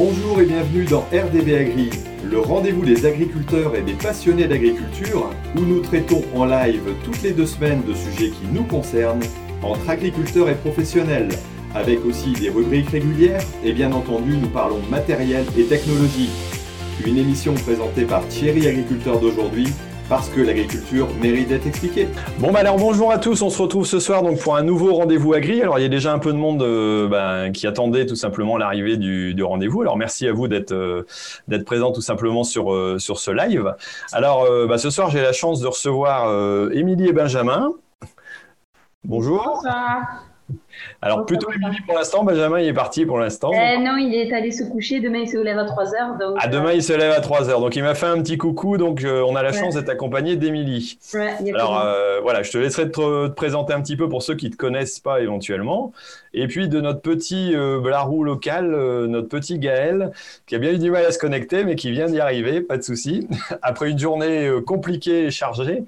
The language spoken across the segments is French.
Bonjour et bienvenue dans RDB Agri, le rendez-vous des agriculteurs et des passionnés d'agriculture, où nous traitons en live toutes les deux semaines de sujets qui nous concernent, entre agriculteurs et professionnels, avec aussi des rubriques régulières et bien entendu nous parlons matériel et technologie. Une émission présentée par Thierry Agriculteur d'aujourd'hui parce que l'agriculture mérite d'être expliquée. Bon bah alors bonjour à tous, on se retrouve ce soir donc pour un nouveau rendez-vous agri. Alors il y a déjà un peu de monde euh, bah, qui attendait tout simplement l'arrivée du, rendez-vous. Alors merci à vous d'être euh, d'être présent tout simplement sur euh, sur ce live. Alors bah, ce soir j'ai la chance de recevoir Émilie et Benjamin. Bonjour. Bonsoir. Alors, plutôt Émilie pour l'instant. Benjamin, il est parti pour l'instant. Eh non, il est allé se coucher. Demain, il se lève à 3 heures. Donc... Ah, demain, il se lève à 3 heures. Donc, il m'a fait un petit coucou. Donc, euh, on a la chance d'être accompagné d'Émilie. Ouais, Alors, euh, voilà, je te laisserai te, présenter un petit peu pour ceux qui ne te connaissent pas éventuellement. Et puis, de notre petit euh, blarou local, notre petit Gaël, qui a bien eu du mal à se connecter, mais qui vient d'y arriver, pas de souci. Après une journée compliquée et chargée.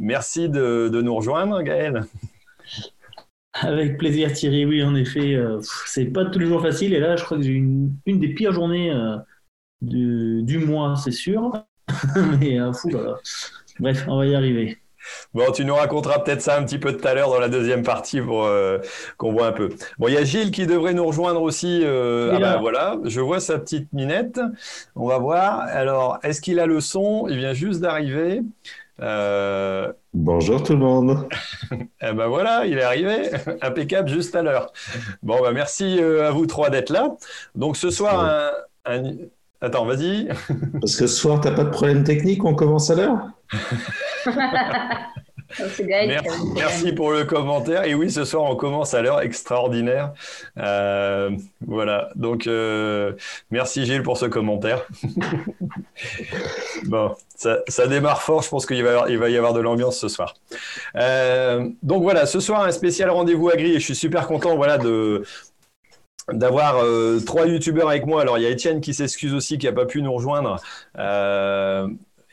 merci de, de nous rejoindre, Gaël. Avec plaisir Thierry, oui en effet, euh, c'est pas tous les jours facile et là je crois que j'ai une, une des pires journées euh, du, du, mois, c'est sûr. Mais euh, fou, bref, on va y arriver. Bon, tu nous raconteras peut-être ça un petit peu tout à l'heure dans la deuxième partie pour qu'on voit un peu. Bon, il y a Gilles qui devrait nous rejoindre aussi. ah ben voilà, je vois sa petite minette. On va voir. Alors, est-ce qu'il a le son? Il vient juste d'arriver. Euh, Bonjour tout le monde. eh ben voilà, il est arrivé, impeccable juste à l'heure. Bon, ben merci euh, à vous trois d'être là. Donc ce soir, un, attends, vas-y. Parce que ce soir, tu n'as pas de problème technique, on commence à l'heure? Merci, pour le commentaire. Et oui, ce soir, on commence à l'heure extraordinaire. Euh, voilà. Donc, euh, merci Gilles pour ce commentaire. bon, ça, démarre fort. Je pense qu'il va, il va y avoir de l'ambiance ce soir. Euh, donc voilà, ce soir, un spécial rendez-vous agri. Et je suis super content voilà, de, d'avoir trois youtubeurs avec moi. Alors il y a Étienne qui s'excuse aussi, qui n'a pas pu nous rejoindre.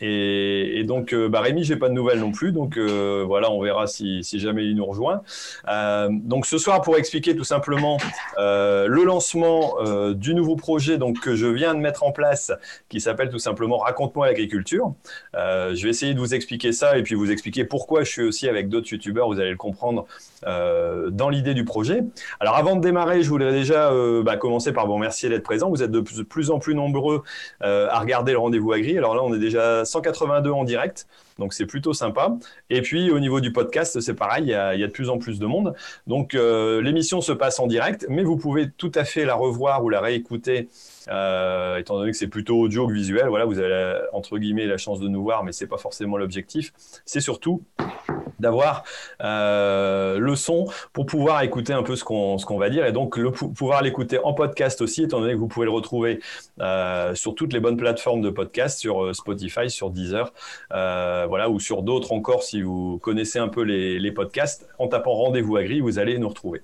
Et, donc, euh, bah, Rémi, j'ai pas de nouvelles non plus. Donc euh, voilà, on verra si, jamais il nous rejoint. Euh, donc ce soir, pour expliquer tout simplement le lancement du nouveau projet donc, que je viens de mettre en place, qui s'appelle tout simplement Raconte-moi l'agriculture. je vais essayer de vous expliquer ça et puis vous expliquer pourquoi je suis aussi avec d'autres youtubeurs. Vous allez le comprendre dans l'idée du projet. Alors avant de démarrer, je voudrais déjà bah, commencer par vous remercier d'être présent. Vous êtes de plus en plus nombreux à regarder le rendez-vous agri. Alors là, on est déjà 182 en direct, donc c'est plutôt sympa. Et puis au niveau du podcast, c'est pareil, il y, a, de plus en plus de monde. Donc euh, l'émission se passe en direct, mais vous pouvez tout à fait la revoir ou la réécouter euh, étant donné que c'est plutôt audio que visuel, voilà, vous avez entre guillemets la chance de nous voir, mais c'est pas forcément l'objectif. C'est surtout d'avoir euh, le son pour pouvoir écouter un peu ce qu'on ce qu'on va dire et donc le, pouvoir l'écouter en podcast aussi, étant donné que vous pouvez le retrouver sur toutes les bonnes plateformes de podcast, sur Spotify, sur Deezer, voilà, ou sur d'autres encore si vous connaissez un peu les, podcasts. En tapant rendez-vous agri, vous allez nous retrouver.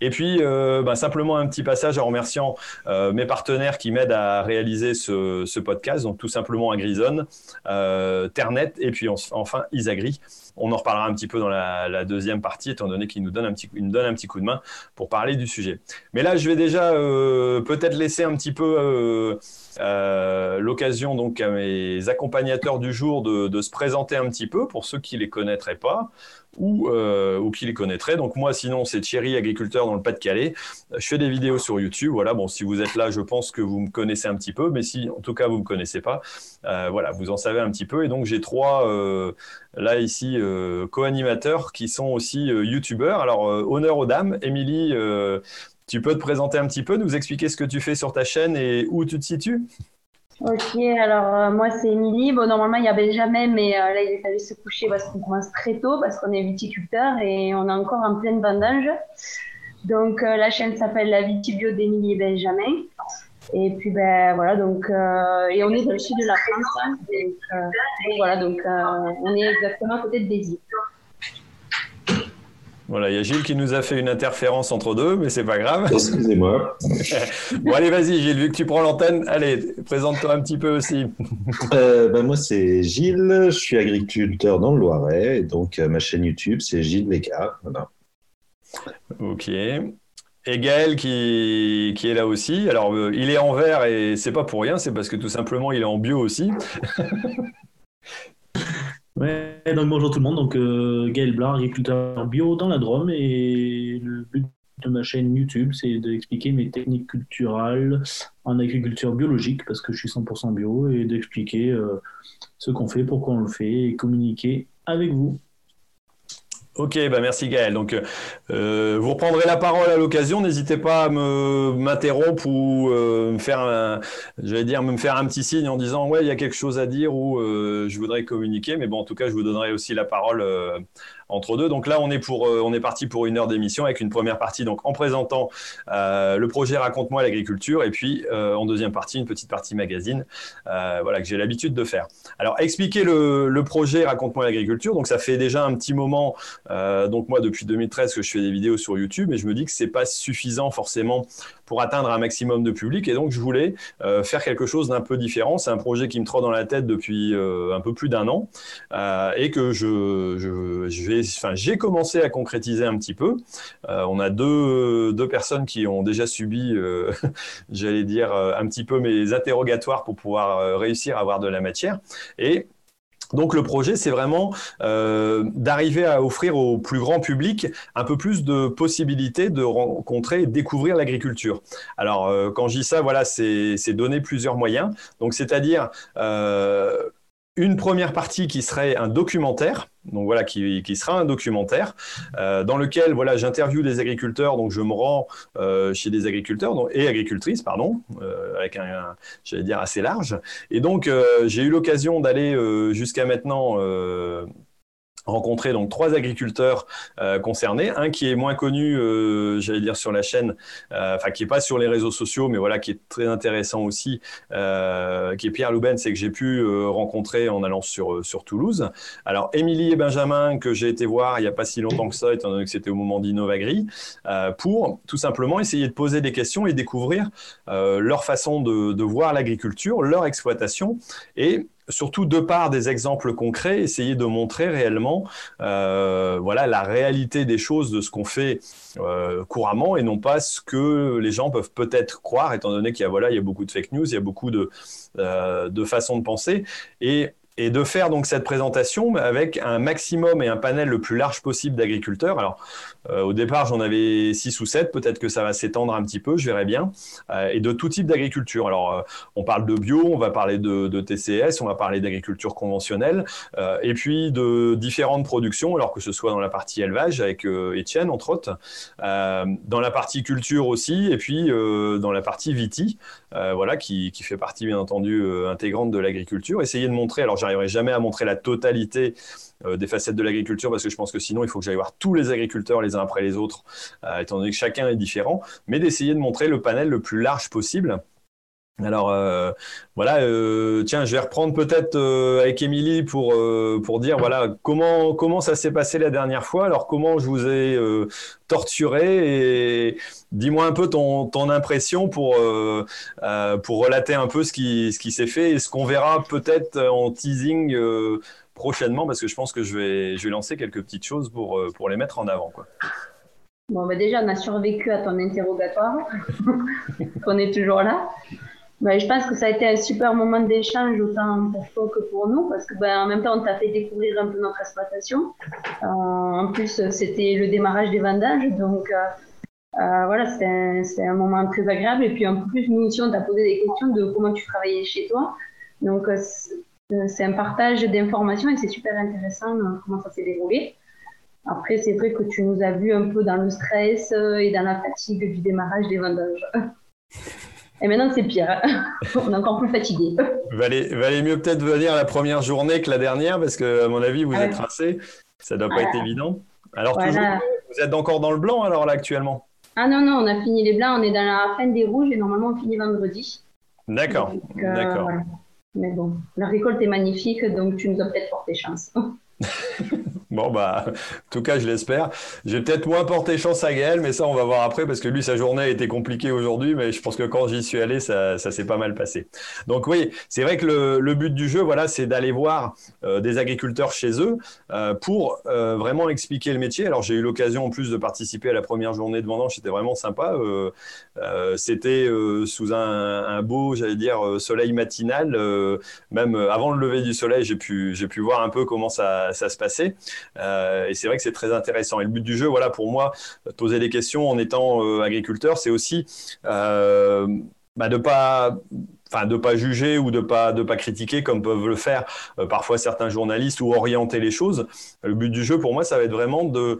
Et puis, ben, simplement un petit passage en remerciant mes partenaires qui m'aide à réaliser ce, podcast, donc tout simplement Agrizone, euh, Ternet et puis enfin Isagri. On en reparlera un petit peu dans la, deuxième partie, étant donné qu'il nous donne un petit, coup de main pour parler du sujet. Mais là, je vais déjà euh, peut-être laisser un petit peu euh, l'occasion donc à mes accompagnateurs du jour de, se présenter un petit peu pour ceux qui les connaîtraient pas ou, euh, ou qui les connaîtraient. Donc moi, sinon, c'est Thierry, agriculteur dans le Pas-de-Calais. Je fais des vidéos sur YouTube. Voilà, bon, si vous êtes là, je pense que vous me connaissez un petit peu, mais si en tout cas vous ne me connaissez pas, euh, voilà, vous en savez un petit peu. Et donc j'ai trois, euh, là ici, euh, co-animateurs qui sont aussi YouTubeurs. Alors, honneur aux dames. Émilie, tu peux te présenter un petit peu, nous expliquer ce que tu fais sur ta chaîne et où tu te situes? Ok, alors euh, moi c'est Émilie. Bon, normalement il y avait jamais, mais euh, là il est fallu se coucher parce qu'on commence très tôt, parce qu'on est viticulteur et on est encore en pleine vendange. Donc euh, la chaîne s'appelle La Vitibio d'Émilie et Benjamin. Et puis ben voilà, donc et on est dans le sud de la France. Hein. donc, voilà, donc on est exactement à côté de Béziers. Voilà, il y a Gilles qui nous a fait une interférence entre deux, mais c'est pas grave. Excusez-moi. bon, allez, vas-y, Gilles, vu que tu prends l'antenne, allez, présente-toi un petit peu aussi. Euh, ben, moi, c'est Gilles, je suis agriculteur dans le Loiret, et donc euh, ma chaîne YouTube, c'est Gilles Lécard. Voilà. Ok. Et Gaël qui, qui est là aussi. Alors, euh, il est en vert et c'est pas pour rien, c'est parce que tout simplement il est en bio aussi. Donc bonjour tout le monde. Donc euh, Gaël Blanc, agriculteur bio dans la Drôme. Et le but de ma chaîne YouTube, c'est d'expliquer mes techniques culturelles en agriculture biologique, parce que je suis 100% bio, et d'expliquer euh, ce qu'on fait, pourquoi on le fait, et communiquer avec vous. Ok, bah merci Gaël. Donc, euh, vous reprendrez la parole à l'occasion. N'hésitez pas à me m'interrompre ou euh, me faire, un, j'allais dire, me faire un petit signe en disant ouais, il y a quelque chose à dire ou euh, je voudrais communiquer. Mais bon, en tout cas, je vous donnerai aussi la parole euh, entre deux. Donc là, on est, pour, euh, on est parti pour une heure d'émission avec une première partie donc en présentant euh, le projet Raconte-moi l'agriculture et puis euh, en deuxième partie, une petite partie magazine euh, voilà, que j'ai l'habitude de faire. Alors, expliquer le, le projet Raconte-moi l'agriculture. Donc, ça fait déjà un petit moment, euh, donc moi, depuis 2013, que je fais des vidéos sur YouTube et je me dis que c'est pas suffisant forcément pour atteindre un maximum de public. Et donc, je voulais euh, faire quelque chose d'un peu différent. C'est un projet qui me trotte dans la tête depuis euh, un peu plus d'un an et que je, vais, enfin, j'ai commencé à concrétiser un petit peu. On a deux, deux personnes qui ont déjà subi, j'allais dire, un petit peu mes interrogatoires pour pouvoir réussir à avoir de la matière. Et donc le projet, c'est vraiment euh, d'arriver à offrir au plus grand public un peu plus de possibilités de rencontrer et découvrir l'agriculture. Alors euh, quand je dis ça, voilà, c'est donner plusieurs moyens. Donc c'est-à-dire euh, une première partie qui serait un documentaire, donc voilà, qui, sera un documentaire euh, dans lequel voilà, j'interviewe des agriculteurs, donc je me rends euh, chez des agriculteurs donc, et agricultrices, pardon, euh, avec un, j'allais dire assez large. Et donc j'ai eu l'occasion d'aller jusqu'à maintenant rencontrer donc trois agriculteurs euh, concernés, un qui est moins connu, euh, j'allais dire sur la chaîne, euh, enfin qui est pas sur les réseaux sociaux, mais voilà qui est très intéressant aussi, qui est Pierre Louben, c'est que j'ai pu rencontrer en allant sur sur Toulouse. Alors Émilie et Benjamin que j'ai été voir il y a pas si longtemps que ça, étant donné que c'était au moment d'Innovagri, pour tout simplement essayer de poser des questions et découvrir leur façon de, de voir l'agriculture, leur exploitation et surtout de par des exemples concrets, essayer de montrer réellement euh, voilà, la réalité des choses de ce qu'on fait euh, couramment et non pas ce que les gens peuvent peut-être croire, étant donné qu'il y a, voilà, il y a beaucoup de fake news, il y a beaucoup de, euh, de façons de penser. Et et de faire donc cette présentation avec un maximum et un panel le plus large possible d'agriculteurs. Alors, euh, au départ, j'en avais six ou sept, peut-être que ça va s'étendre un petit peu, je verrai bien, euh, et de tout type d'agriculture. Alors, euh, on parle de bio, on va parler de, TCS, on va parler d'agriculture conventionnelle, et puis de différentes productions, alors que ce soit dans la partie élevage avec Étienne, entre autres, dans la partie culture aussi, et puis dans la partie viti, voilà, qui, qui, fait partie, bien entendu, intégrante de l'agriculture. Essayer de montrer, alors j'arriverai jamais à montrer la totalité des facettes de l'agriculture parce que je pense que sinon il faut que j'aille voir tous les agriculteurs les uns après les autres, euh, étant donné que chacun est différent, mais d'essayer de montrer le panel le plus large possible. Alors euh, voilà, euh, tiens, je vais reprendre peut-être euh, avec Émilie pour pour dire voilà comment comment ça s'est passé la dernière fois. Alors comment je vous ai torturé et dis-moi un peu ton ton impression pour pour relater un peu ce qui ce qui s'est fait et ce qu'on verra peut-être en teasing prochainement parce que je pense que je vais je vais lancer quelques petites choses pour pour les mettre en avant quoi. Bon, bah déjà, on a survécu à ton interrogatoire. on est toujours là. Ben, je pense que ça a été un super moment d'échange, autant pour toi que pour nous, parce que ben, en même temps, on t'a fait découvrir un peu notre exploitation. Euh, en plus, c'était le démarrage des vendanges, donc euh, euh, voilà, c'était un, un, moment très agréable. Et puis en plus, nous aussi, on t'a posé des questions de comment tu travaillais chez toi. Donc, c'est un partage d'informations et c'est super intéressant comment ça s'est déroulé. Après, c'est vrai que tu nous as vu un peu dans le stress et dans la fatigue du démarrage des vendanges. Et maintenant, c'est pire. On est encore plus fatigué. Valait, valait mieux peut-être venir la première journée que la dernière, parce que, à mon avis, vous ouais. êtes rincé. Ça ne doit voilà. pas être évident. Alors, voilà. toujours, vous êtes encore dans le blanc, alors, là, actuellement? Ah non, non, on a fini les blancs. On est dans la fin des rouges et normalement, on finit vendredi. D'accord. Euh, D'accord. Voilà. Mais bon, la récolte est magnifique, donc tu nous as peut-être porté chance. Bon, bah, en tout cas, je l'espère. J'ai peut-être moins porté chance à Gaël, mais ça, on va voir après, parce que lui, sa journée a été compliquée aujourd'hui, mais je pense que quand j'y suis allé, ça, s'est pas mal passé. Donc oui, c'est vrai que le, but du jeu, voilà, c'est d'aller voir euh, des agriculteurs chez eux euh, pour euh, vraiment expliquer le métier. Alors, j'ai eu l'occasion, en plus, de participer à la première journée de vendange, c'était vraiment sympa. C'était sous un, un beau, j'allais dire, soleil matinal. même avant le lever du soleil, j'ai pu, j'ai pu voir un peu comment ça, ça se passait. Euh, et c'est vrai que c'est très intéressant. Et le but du jeu, voilà, pour moi, poser des questions en étant euh, agriculteur, c'est aussi euh, bah, de pas enfin de pas juger ou de pas de pas critiquer comme peuvent le faire parfois certains journalistes ou orienter les choses. Le but du jeu pour moi ça va être vraiment de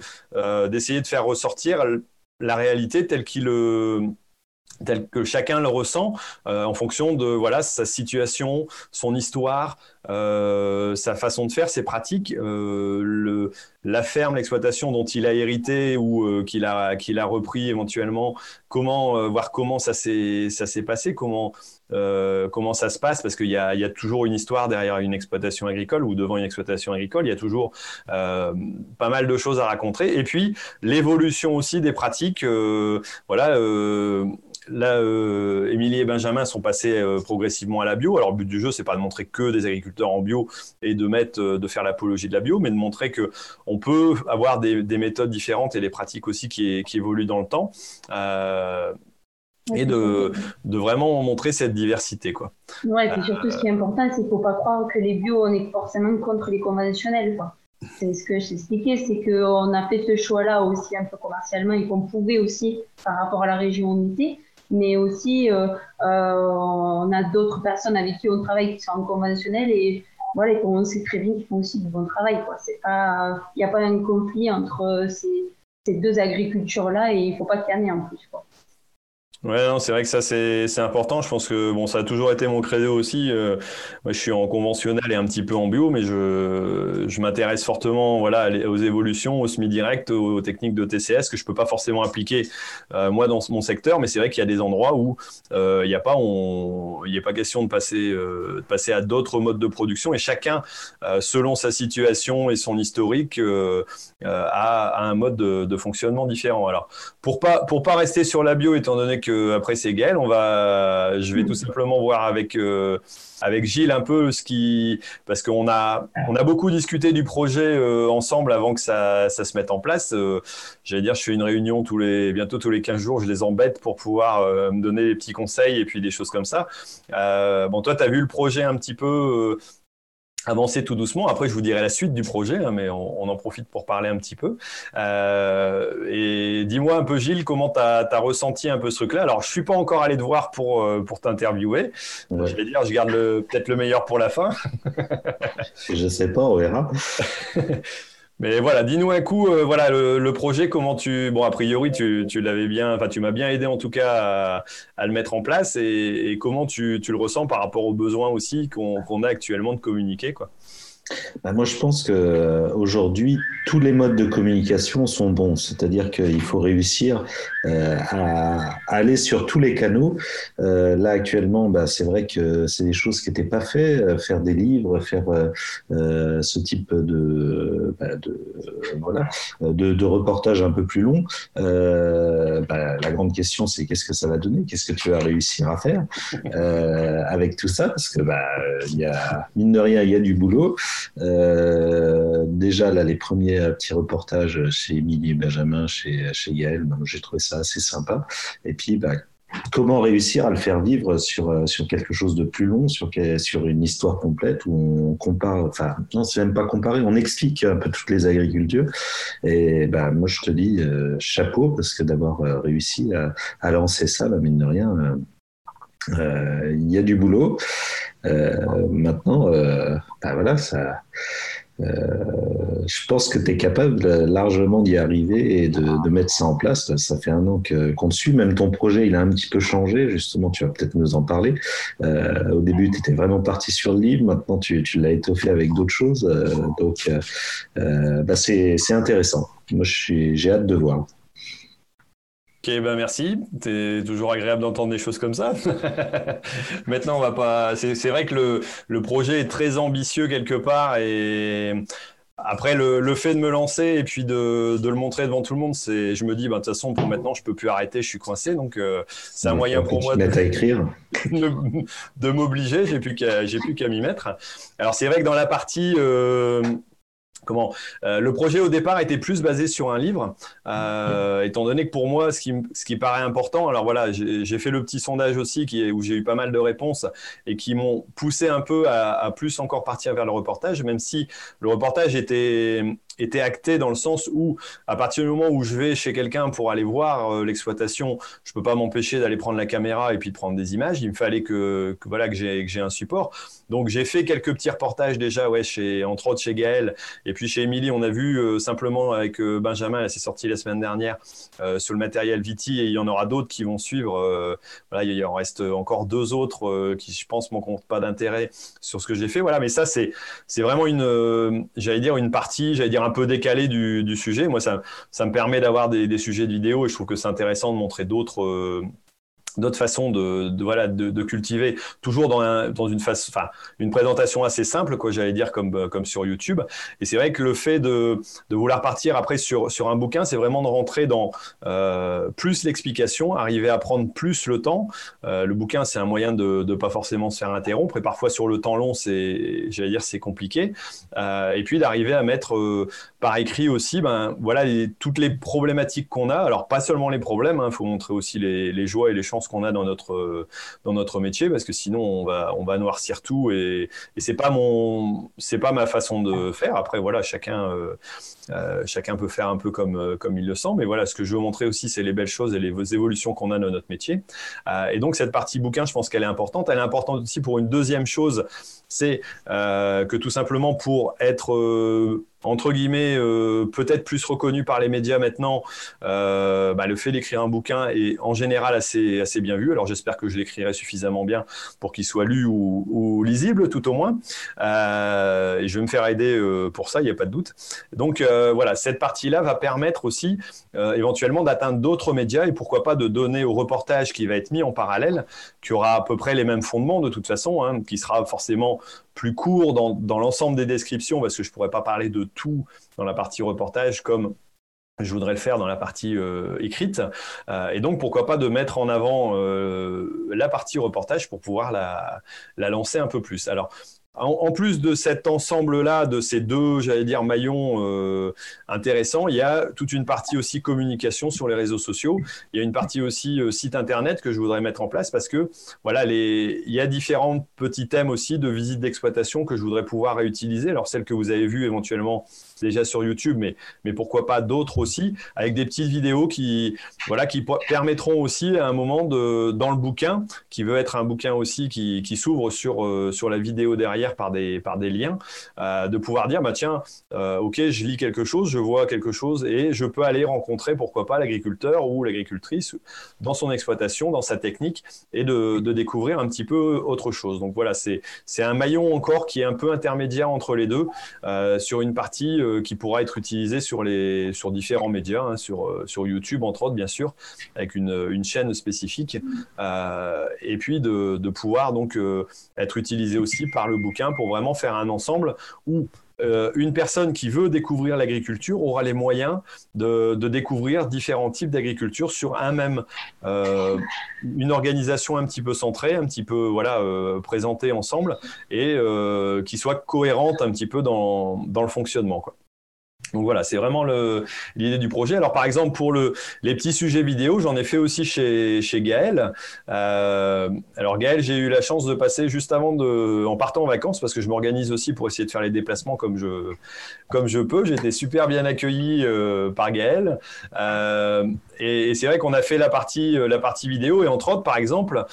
d'essayer de faire ressortir la réalité telle qu'il tel que chacun le ressent euh, en fonction de voilà sa situation, son histoire, euh, sa façon de faire, ses pratiques, euh, le, la ferme, l'exploitation dont il a hérité ou euh, qu'il a qu'il a repris éventuellement, comment euh, voir comment ça s'est ça s'est passé, comment euh, comment ça se passe parce qu'il y a il y a toujours une histoire derrière une exploitation agricole ou devant une exploitation agricole, il y a toujours pas mal de choses à raconter. Et puis l'évolution aussi des pratiques, voilà là, euh, Émilie et Benjamin sont passés euh, progressivement à la bio. Alors, le but du jeu, c'est pas de montrer que des agriculteurs en bio et de mettre, euh, de faire l'apologie de la bio, mais de montrer que on peut avoir des, des méthodes différentes et des pratiques aussi qui, évoluent dans le temps. Et de, vraiment montrer cette diversité. Quoi. Ouais, et surtout, ce qui est important, c'est qu'il ne faut pas croire que les bio, on est forcément contre les conventionnels. C'est ce que j'expliquais, c'est qu'on a fait ce choix-là aussi un peu commercialement et qu'on pouvait aussi, par rapport à la région unité, mais aussi euh, euh, on a d'autres personnes avec qui on travaille qui sont en conventionnel et voilà, et on sait très bien qu'ils font aussi du bon travail. Il n'y a pas un conflit entre ces, ces deux agricultures-là et il ne faut pas qu'il y en ait en plus. Quoi. Ouais, non, c'est vrai que ça c'est important. Je pense que bon, ça a toujours été mon credo aussi. Euh, moi, je suis en conventionnel et un petit peu en bio, mais je, je m'intéresse fortement voilà aux évolutions, au semi-direct, aux, techniques de TCS que je peux pas forcément appliquer euh, moi dans mon secteur. Mais c'est vrai qu'il y a des endroits où euh, il n'y a pas, on, il a pas question de passer euh, passer à d'autres modes de production et chacun, euh, selon sa situation et son historique, euh, a, a, un mode de, de, fonctionnement différent. Alors pour pas pour pas rester sur la bio, étant donné que après c'est Gaël. On va, je vais tout simplement voir avec euh, avec Gilles un peu ce qui, parce qu'on a on a beaucoup discuté du projet euh, ensemble avant que ça, ça se mette en place. Euh, J'allais dire, je fais une réunion tous les bientôt tous les 15 jours. Je les embête pour pouvoir me donner des petits conseils et puis des choses comme ça. Bon, toi, tu as vu le projet un petit peu avancer tout doucement. Après, je vous dirai la suite du projet, hein, mais on, on, en profite pour parler un petit peu. Euh, et dis-moi un peu, Gilles, comment tu as, as, ressenti un peu ce truc-là? Alors, je suis pas encore allé te voir pour, euh, pour t'interviewer. Ouais. Je vais dire, je garde peut-être le meilleur pour la fin. je sais pas, on verra. Mais voilà, dis-nous un coup, euh, voilà le, projet, comment tu, bon a priori tu, tu l'avais bien, enfin tu m'as bien aidé en tout cas à, le mettre en place et, comment tu, tu, le ressens par rapport aux besoins aussi qu'on qu a actuellement de communiquer quoi. Bah moi, je pense que aujourd'hui, tous les modes de communication sont bons. C'est-à-dire qu'il faut réussir euh, à, aller sur tous les canaux. Euh, là, actuellement, bah, c'est vrai que c'est des choses qui n'étaient pas faites. Euh, faire des livres, faire euh, ce type de, bah, de voilà, de, de, reportage un peu plus long. Bah, la grande question, c'est qu'est-ce que ça va donner? Qu'est-ce que tu vas réussir à faire? Avec tout ça Parce que bah, y a mine de rien, il y a du boulot. Euh, déjà, là, les premiers petits reportages chez Émilie et Benjamin, chez, chez Gaël, ben, j'ai trouvé ça assez sympa. Et puis, bah, comment réussir à le faire vivre sur, sur quelque chose de plus long, sur, sur une histoire complète où on compare, enfin, non, c'est même pas comparer, on explique un peu toutes les agricultures. Et ben, moi, je te dis euh, chapeau parce que d'avoir euh, réussi à, lancer ça, bah, mine de rien, euh, il y a du boulot. Euh, maintenant, euh, ben voilà, ça. Euh, je pense que tu es capable largement d'y arriver et de, mettre ça en place. Ça fait un an qu'on te suit. Même ton projet, il a un petit peu changé. Justement, tu vas peut-être nous en parler. Euh, au début, tu étais vraiment parti sur le livre. Maintenant, tu, l'as étoffé avec d'autres choses. Euh, donc, bah c'est intéressant. Moi, j'ai hâte de voir. Ben merci. C'est toujours agréable d'entendre des choses comme ça. Maintenant, on va pas. C'est vrai que le, le, projet est très ambitieux quelque part et après, le, fait de me lancer et puis de, le montrer devant tout le monde, c'est, je me dis, bah, de toute façon, pour maintenant, je peux plus arrêter, je suis coincé, donc c'est un moyen pour moi de, à écrire. de, m'obliger. J'ai plus qu'à, j'ai plus qu'à m'y mettre. Alors c'est vrai que dans la partie comment euh, le projet au départ était plus basé sur un livre, euh, étant donné que pour moi, ce qui, ce qui paraît important, alors voilà, j'ai fait le petit sondage aussi qui où j'ai eu pas mal de réponses et qui m'ont poussé un peu à, à, plus encore partir vers le reportage, même si le reportage était était acté dans le sens où, à partir du moment où je vais chez quelqu'un pour aller voir euh, l'exploitation, je peux pas m'empêcher d'aller prendre la caméra et puis de prendre des images. Il me fallait que, que voilà que j'ai un support. Donc j'ai fait quelques petits reportages déjà, ouais, chez entre autres chez Gaël et puis chez Émilie, on a vu euh, simplement avec euh, Benjamin, c'est sorti la semaine dernière sur le matériel Viti et il y en aura d'autres qui vont suivre. voilà, il en reste encore deux autres qui, je pense, m'en compte pas d'intérêt sur ce que j'ai fait. Voilà, mais ça c'est c'est vraiment une, j'allais dire une partie, j'allais dire un peu décalé du, sujet. Moi, ça, ça me permet d'avoir des, des, sujets de vidéo et je trouve que c'est intéressant de montrer d'autres euh, d'autres façons de, voilà de, cultiver. Toujours dans, dans une phase enfin une présentation assez simple quoi j'allais dire comme comme sur YouTube. Et c'est vrai que le fait de, de vouloir partir après sur sur un bouquin c'est vraiment de rentrer dans euh, plus l'explication arriver à prendre plus le temps. Euh, le bouquin c'est un moyen de de pas forcément se faire interrompre. Et parfois sur le temps long c'est j'allais dire c'est compliqué. Euh, et puis d'arriver à mettre par écrit aussi ben voilà toutes les problématiques qu'on a. Alors pas seulement les problèmes il hein, faut montrer aussi les, les joies et les chances qu'on a dans notre dans notre métier parce que sinon on va on va noircir tout et, et c'est pas mon c'est pas ma façon de faire. Après voilà chacun euh, euh, chacun peut faire un peu comme euh, comme il le sent mais voilà ce que je veux montrer aussi c'est les belles choses et les évolutions qu'on a dans notre métier et donc cette partie bouquin je pense qu'elle est importante elle est importante aussi pour une deuxième chose c'est que tout simplement pour être entre guillemets, euh, peut-être plus reconnu par les médias maintenant, euh, bah, le fait d'écrire un bouquin est en général assez, assez bien vu. Alors j'espère que je l'écrirai suffisamment bien pour qu'il soit lu ou, lisible tout au moins. Euh, et je vais me faire aider pour ça, il n'y a pas de doute. Donc voilà, cette partie-là va permettre aussi éventuellement d'atteindre d'autres médias et pourquoi pas de donner au reportage qui va être mis en parallèle, qui aura à peu près les mêmes fondements de toute façon, hein, qui sera forcément plus court dans, dans l'ensemble des descriptions, parce que je ne pourrais pas parler de tout dans la partie reportage comme je voudrais le faire dans la partie euh, écrite. Euh, et donc, pourquoi pas de mettre en avant euh, la partie reportage pour pouvoir la, la lancer un peu plus. Alors, en, plus de cet ensemble-là, de ces deux, j'allais dire, maillons euh, intéressants, il y a toute une partie aussi communication sur les réseaux sociaux. Il y a une partie aussi euh, site internet que je voudrais mettre en place parce que voilà, les, il y a différents petits thèmes aussi de visite d'exploitation que je voudrais pouvoir réutiliser. Alors celles que vous avez vues éventuellement déjà sur YouTube, mais, mais pourquoi pas d'autres aussi, avec des petites vidéos qui, voilà, qui permettront aussi à un moment de, dans le bouquin, qui veut être un bouquin aussi qui, qui s'ouvre sur, euh, sur la vidéo derrière par des, par des liens, euh, de pouvoir dire, bah, tiens, euh, ok, je lis quelque chose, je vois quelque chose et je peux aller rencontrer, pourquoi pas, l'agriculteur ou l'agricultrice dans son exploitation, dans sa technique et de, de découvrir un petit peu autre chose. Donc voilà, c'est un maillon encore qui est un peu intermédiaire entre les deux sur une partie qui pourra être utilisée sur, les, sur différents médias, hein, sur, sur YouTube entre autres, bien sûr, avec une, chaîne spécifique, et puis de, de pouvoir donc être utilisé aussi par le bouquin pour vraiment faire un ensemble où euh, une personne qui veut découvrir l'agriculture aura les moyens de, découvrir différents types d'agriculture sur un même, euh, une organisation un petit peu centrée, un petit peu voilà euh, présentée ensemble et qui soit cohérente un petit peu dans, le fonctionnement. Donc voilà, c'est vraiment l'idée du projet. Alors par exemple pour le, les petits sujets vidéo, j'en ai fait aussi chez, Gaël. Euh, alors Gaël, j'ai eu la chance de passer juste avant de, en partant en vacances parce que je m'organise aussi pour essayer de faire les déplacements comme je, peux. J'étais super bien accueilli euh, par Gaël. Euh, et, c'est vrai qu'on a fait la partie vidéo et entre autres, par exemple,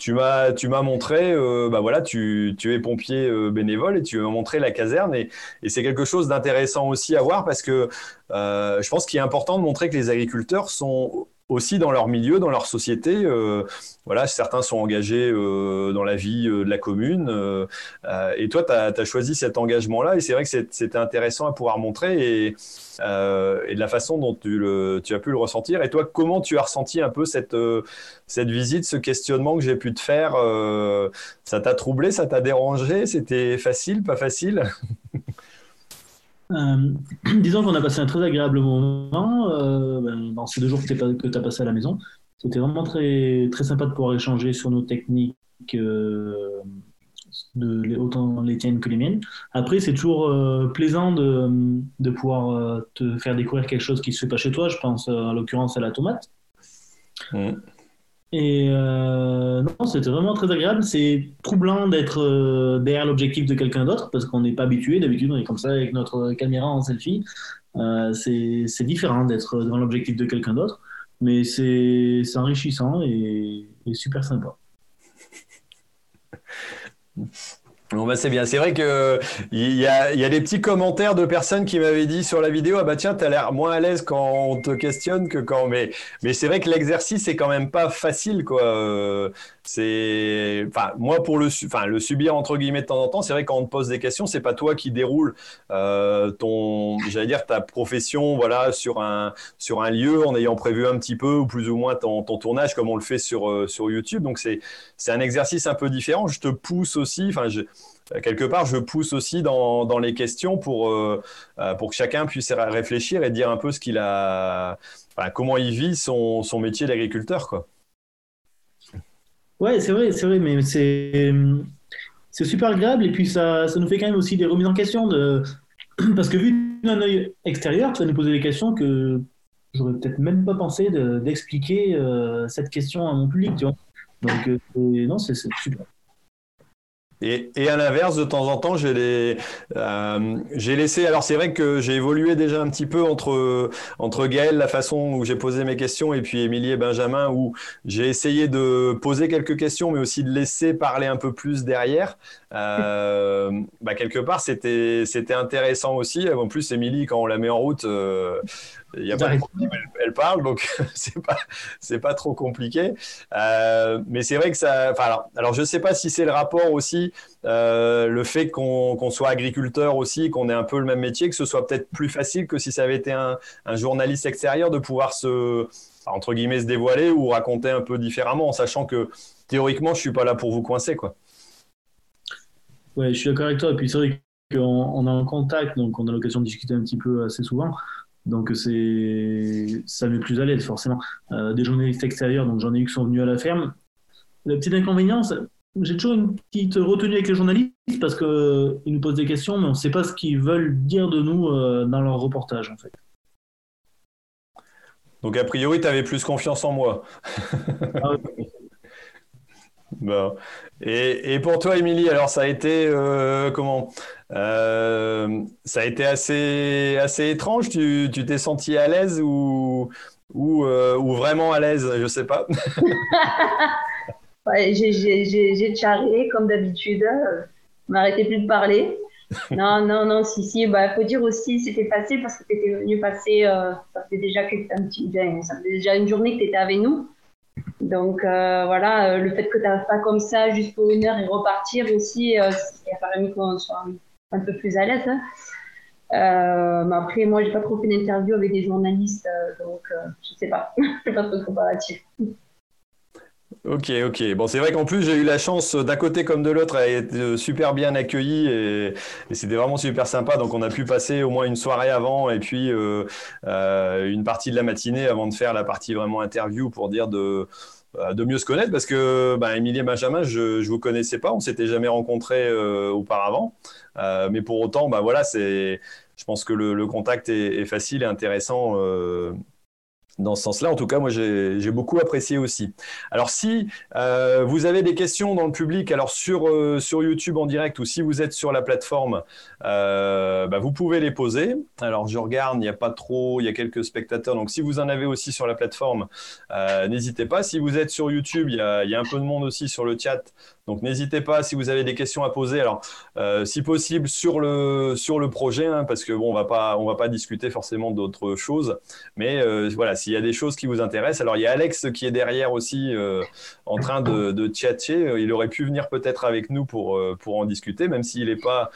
tu m'as montré euh, bah voilà tu, tu es pompier euh, bénévole et tu m'as montré la caserne et, et c'est quelque chose d'intéressant aussi à voir parce que euh, je pense qu'il est important de montrer que les agriculteurs sont aussi dans leur milieu, dans leur société. Euh, voilà, certains sont engagés euh, dans la vie euh, de la commune. et toi, tu as, choisi cet engagement-là. Et c'est vrai que c'était intéressant à pouvoir montrer et, de la façon dont tu, as pu le ressentir. Et toi, comment tu as ressenti un peu cette visite, ce questionnement que j'ai pu te faire Ça t'a troublé, ça t'a dérangé C'était facile, pas facile? disons qu'on a passé un très agréable moment ben, dans ces deux jours que tu as passé à la maison. C'était vraiment très, très sympa de pouvoir échanger sur nos techniques, de, autant les tiennes que les miennes. Après, c'est toujours plaisant de, de pouvoir te faire découvrir quelque chose qui ne se fait pas chez toi. Je pense en l'occurrence à la tomate. Mmh. Et euh, non, c'était vraiment très agréable. C'est troublant d'être euh, derrière l'objectif de quelqu'un d'autre parce qu'on n'est pas habitué. D'habitude, on est comme ça avec notre caméra en selfie. Euh, c'est différent d'être devant l'objectif de quelqu'un d'autre, mais c'est enrichissant et, et super sympa. Bon bah c'est bien, c'est vrai que il y a, y a, des petits commentaires de personnes qui m'avaient dit sur la vidéo ah bah tiens t'as l'air moins à l'aise quand on te questionne que quand mais mais c'est vrai que l'exercice est quand même pas facile quoi. C'est enfin moi pour le enfin le subir entre guillemets de temps en temps c'est vrai quand on te pose des questions c'est pas toi qui déroule euh, ton j'allais dire ta profession voilà sur un sur un lieu en ayant prévu un petit peu ou plus ou moins ton, ton tournage comme on le fait sur euh, sur YouTube donc c'est c'est un exercice un peu différent. Je te pousse aussi enfin je quelque part, je pousse aussi dans, dans les questions pour, euh, euh, pour que chacun puisse réfléchir et dire un peu ce qu'il a, comment il vit son, son métier d'agriculteur, quoi. Ouais, c'est vrai, c'est vrai, mais c'est c'est super agréable et puis ça, ça nous fait quand même aussi des remises en question de parce que vu d'un œil extérieur, tu vas nous poser des questions que j'aurais peut-être même pas pensé d'expliquer euh, cette question à mon public, tu vois. Donc non, c'est super. Et, et, à l'inverse, de temps en temps, j'ai euh, laissé. Alors c'est vrai que j'ai évolué déjà un petit peu entre entre Gaël, la façon où j'ai posé mes questions, et puis Émilie et Benjamin, où j'ai essayé de poser quelques questions, mais aussi de laisser parler un peu plus derrière. Euh, bah, quelque part, c'était c'était intéressant aussi. En plus, Émilie, quand on la met en route, euh, il y a pas de problème, elle, parle, donc c'est pas c'est pas trop compliqué. Euh, mais c'est vrai que ça. Enfin, alors, alors je sais pas si c'est le rapport aussi, euh, le fait qu'on soit agriculteur aussi, qu'on ait un peu le même métier, que ce soit peut-être plus facile que si ça avait été un, un journaliste extérieur de pouvoir se entre guillemets se dévoiler ou raconter un peu différemment, en sachant que théoriquement je suis pas là pour vous coincer quoi. Ouais, je suis d'accord avec toi. Et puis c'est vrai qu'on on est en contact, donc on a l'occasion de discuter un petit peu assez souvent. Donc c'est ça met plus à l'aise forcément. Euh, des journalistes extérieurs, donc j'en ai eu qui sont venus à la ferme. Le petit inconvénient, j'ai toujours une petite retenue avec les journalistes parce qu'ils nous posent des questions, mais on ne sait pas ce qu'ils veulent dire de nous euh, dans leur reportage en fait. Donc a priori, tu avais plus confiance en moi. ah, Bon. Et, et, pour toi, Émilie, alors ça a été euh, comment euh, Ça a été assez assez étrange? Tu t'es senti à l'aise ou euh, ou, vraiment à l'aise? Je sais pas. j'ai charré comme d'habitude. M'arrêtais plus de parler. non, non, non, si, si. Bah, faut dire aussi, c'était facile parce que tu étais venu passer. ça fait déjà petit, ça fait déjà une journée que tu étais avec nous. Donc euh, voilà, euh, le fait que tu n'arrives pas comme ça juste pour une heure et repartir aussi, euh, ça a qu'on soit un, peu plus à l'aise. Hein. mais après, moi, j'ai pas trop fait d'interview avec des journalistes, donc je sais pas, je sais pas trop comparatif. Ok, ok. Bon, c'est vrai qu'en plus, j'ai eu la chance d'un côté comme de l'autre à être super bien accueilli et, c'était vraiment super sympa. Donc, on a pu passer au moins une soirée avant et puis euh, euh, une partie de la matinée avant de faire la partie vraiment interview pour dire de, euh, mieux se connaître parce que bah, Émilie et Benjamin, je ne vous connaissais pas, on s'était jamais rencontrés auparavant. mais pour autant, bah, voilà, je pense que le, contact est, facile et intéressant dans ce sens-là. En tout cas, moi, j'ai beaucoup apprécié aussi. Alors, si euh, vous avez des questions dans le public, alors sur, euh, sur YouTube en direct ou si vous êtes sur la plateforme, euh, bah, vous pouvez les poser. Alors, je regarde, il n'y a pas trop, il y a quelques spectateurs. Donc, si vous en avez aussi sur la plateforme, n'hésitez pas. Si vous êtes sur YouTube, il y, a, un peu de monde aussi sur le chat. Donc n'hésitez pas si vous avez des questions à poser. Alors, si possible sur le sur le projet, hein, parce que bon, on va pas va pas discuter forcément d'autres choses. Mais voilà, s'il y a des choses qui vous intéressent. Alors il y a Alex qui est derrière aussi euh, en train de, de tchatcher. Il aurait pu venir peut-être avec nous pour pour en discuter, même s'il n'est pas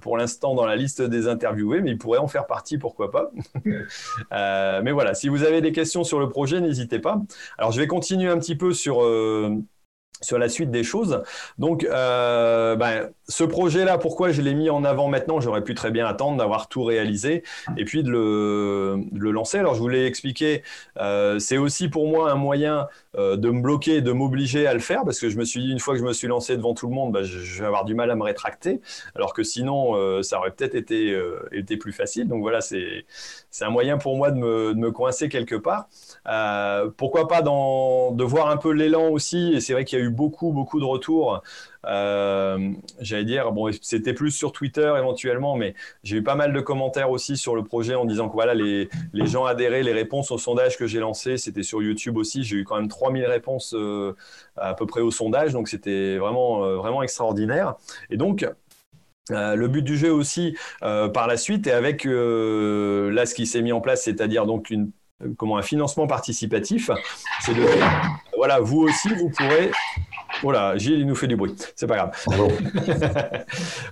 pour l'instant dans la liste des interviewés, mais il pourrait en faire partie, pourquoi pas. mais voilà, si vous avez des questions sur le projet, n'hésitez pas. Alors je vais continuer un petit peu sur sur la suite des choses. Donc, euh, ben, ce projet-là, pourquoi je l'ai mis en avant maintenant J'aurais pu très bien attendre d'avoir tout réalisé et puis de le, lancer. Alors, je voulais expliquer, euh, c'est aussi pour moi un moyen euh, de me bloquer, de m'obliger à le faire, parce que je me suis dit, une fois que je me suis lancé devant tout le monde, ben, je, vais avoir du mal à me rétracter, alors que sinon, ça aurait peut-être été, été plus facile. Donc voilà, c'est un moyen pour moi de me, de me coincer quelque part. pourquoi pas dans, de voir un peu l'élan aussi, et c'est vrai qu'il y a eu beaucoup, beaucoup de retours euh, j'allais dire, bon, c'était plus sur Twitter éventuellement, mais j'ai eu pas mal de commentaires aussi sur le projet en disant que voilà, les, les gens adhéraient, les réponses au sondage que j'ai lancé, c'était sur YouTube aussi. J'ai eu quand même 3000 réponses euh, à peu près au sondage, donc c'était vraiment, euh, vraiment extraordinaire. Et donc, le but du jeu aussi par la suite et avec là ce qui s'est mis en place, c'est-à-dire donc une comment un financement participatif, c'est de voilà vous aussi vous pourrez voilà, Gilles, il nous fait du bruit. C'est pas grave.